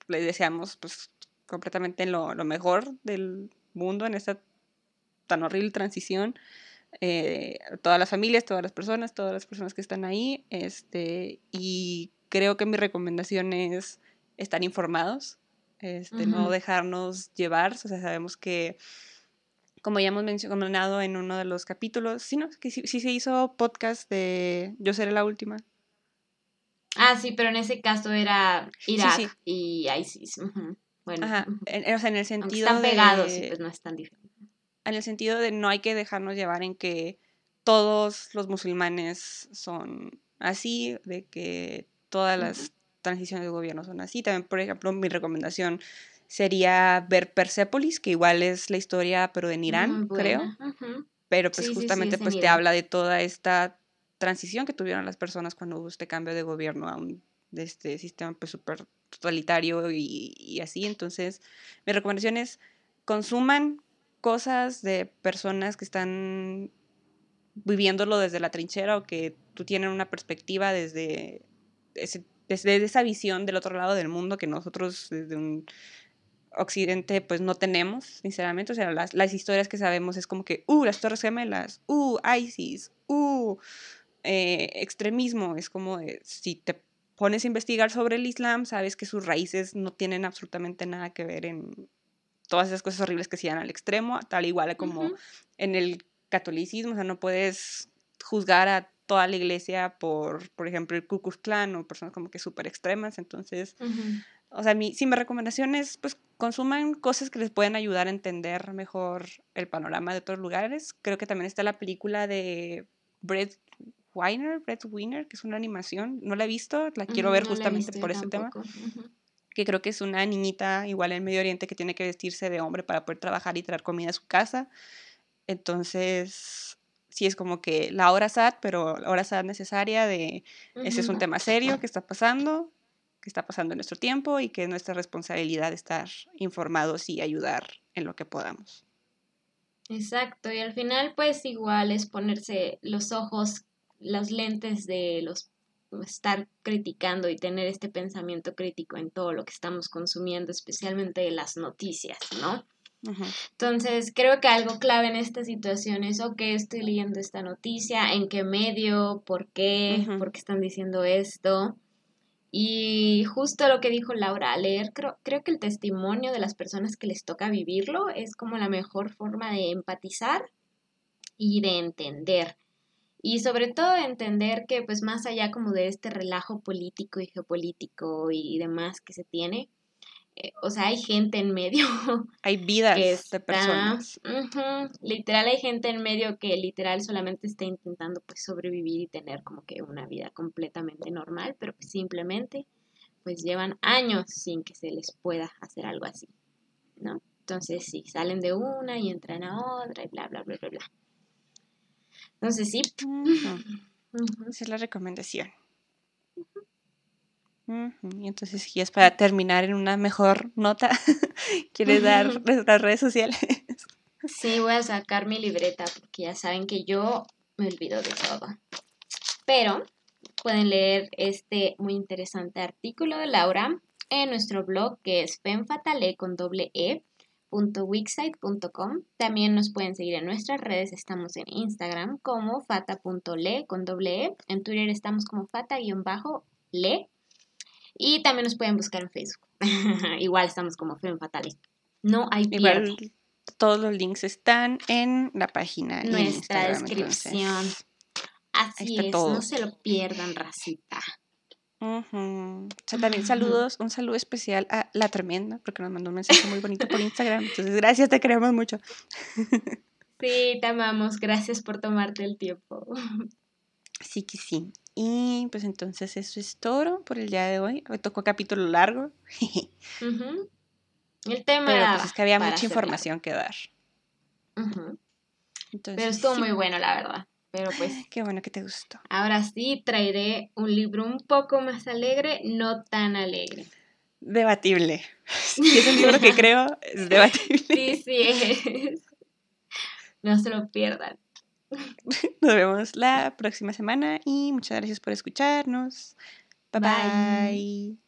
le deseamos pues completamente lo, lo, mejor del mundo en esta tan horrible transición. Eh, todas las familias, todas las personas, todas las personas que están ahí. Este, y creo que mi recomendación es estar informados, este, no dejarnos llevar. O sea, sabemos que, como ya hemos mencionado en uno de los capítulos, sí, ¿no? que sí, se hizo podcast de Yo seré la última. Ah, sí, pero en ese caso era Irak y ISIS. Bueno, Ajá. En, o sea, en el sentido. están pegados y pues no es tan diferente. En el sentido de no hay que dejarnos llevar en que todos los musulmanes son así, de que todas las transiciones de gobierno son así. También, por ejemplo, mi recomendación sería ver Persepolis, que igual es la historia, pero en Irán, creo. Pero pues justamente pues te habla de toda esta transición que tuvieron las personas cuando hubo este cambio de gobierno a un de este sistema pues súper totalitario y, así. Entonces, mi recomendación es consuman cosas de personas que están viviéndolo desde la trinchera o que tú tienes una perspectiva desde ese desde esa visión del otro lado del mundo que nosotros desde un occidente pues no tenemos, sinceramente. O sea, las, las historias que sabemos es como que, uh, las Torres Gemelas, uh, ISIS, uh, eh, extremismo. Es como, si te pones a investigar sobre el Islam, sabes que sus raíces no tienen absolutamente nada que ver en todas esas cosas horribles que se dan al extremo, tal igual como en el catolicismo, o sea, no puedes juzgar a toda la iglesia por, por ejemplo, el Ku Klux Klan o personas como que súper extremas. Entonces, o sea, mi, si mi recomendación es, pues, consuman cosas que les pueden ayudar a entender mejor el panorama de otros lugares. Creo que también está la película de Brett Weiner, Brett Weiner, que es una animación. No la he visto, la quiero ver justamente por ese tema. Que creo que es una niñita igual en Medio Oriente que tiene que vestirse de hombre para poder trabajar y traer comida a su casa. Entonces, sí es como que la hora SAT, pero la hora SAT necesaria de ese es un tema serio que está pasando, que está pasando en nuestro tiempo y que es nuestra responsabilidad estar informados y ayudar en lo que podamos. Exacto, y al final pues igual es ponerse los ojos, las lentes de los estar criticando y tener este pensamiento crítico en todo lo que estamos consumiendo, especialmente las noticias, ¿no? Entonces, creo que algo clave en esta situación es, ok, estoy leyendo esta noticia, en qué medio, por qué, por qué están diciendo esto. Y justo lo que dijo Laura, leer, creo, creo que el testimonio de las personas que les toca vivirlo es como la mejor forma de empatizar y de entender. Y sobre todo entender que pues más allá como de este relajo político y geopolítico y demás que se tiene, eh, o sea, hay gente en medio. Hay vidas de personas. literal hay gente en medio que literal solamente está intentando pues sobrevivir y tener como que una vida completamente normal, pero pues simplemente pues llevan años sin que se les pueda hacer algo así, ¿no? Entonces sí, salen de una y entran a otra y bla, bla, bla, bla, bla. Entonces sí. Esa es la recomendación. Y entonces, y es para terminar en una mejor nota, ¿quieres dar las redes sociales? Sí, voy a sacar mi libreta porque ya saben que yo me olvido de todo. Pero pueden leer este muy interesante artículo de Laura en nuestro blog que es penfatale con doble e También nos pueden seguir en nuestras redes, estamos en Instagram como fata.le con doble e, en Twitter estamos como fata-le y también nos pueden buscar en Facebook. Igual estamos como Femme Fatales. No hay Igual todos los links están en la página. Nuestra descripción. Así es, no se lo pierdan, racita. También saludos, un saludo especial a La Tremenda, porque nos mandó un mensaje muy bonito por Instagram. Entonces, gracias, te queremos mucho. Sí, te amamos. Gracias por tomarte el tiempo. Sí que sí. Y pues entonces eso es todo por el día de hoy. Hoy tocó capítulo largo. El tema Pero pues es que había mucha información que dar. Pero estuvo muy bueno, la verdad. Pero pues. Qué bueno que te gustó. Ahora sí traeré un libro un poco más alegre, no tan alegre. Debatible. Si es un libro que creo, es debatible. Sí, sí es. No se lo pierdan. Nos vemos la próxima semana y muchas gracias por escucharnos. bye. Bye. bye.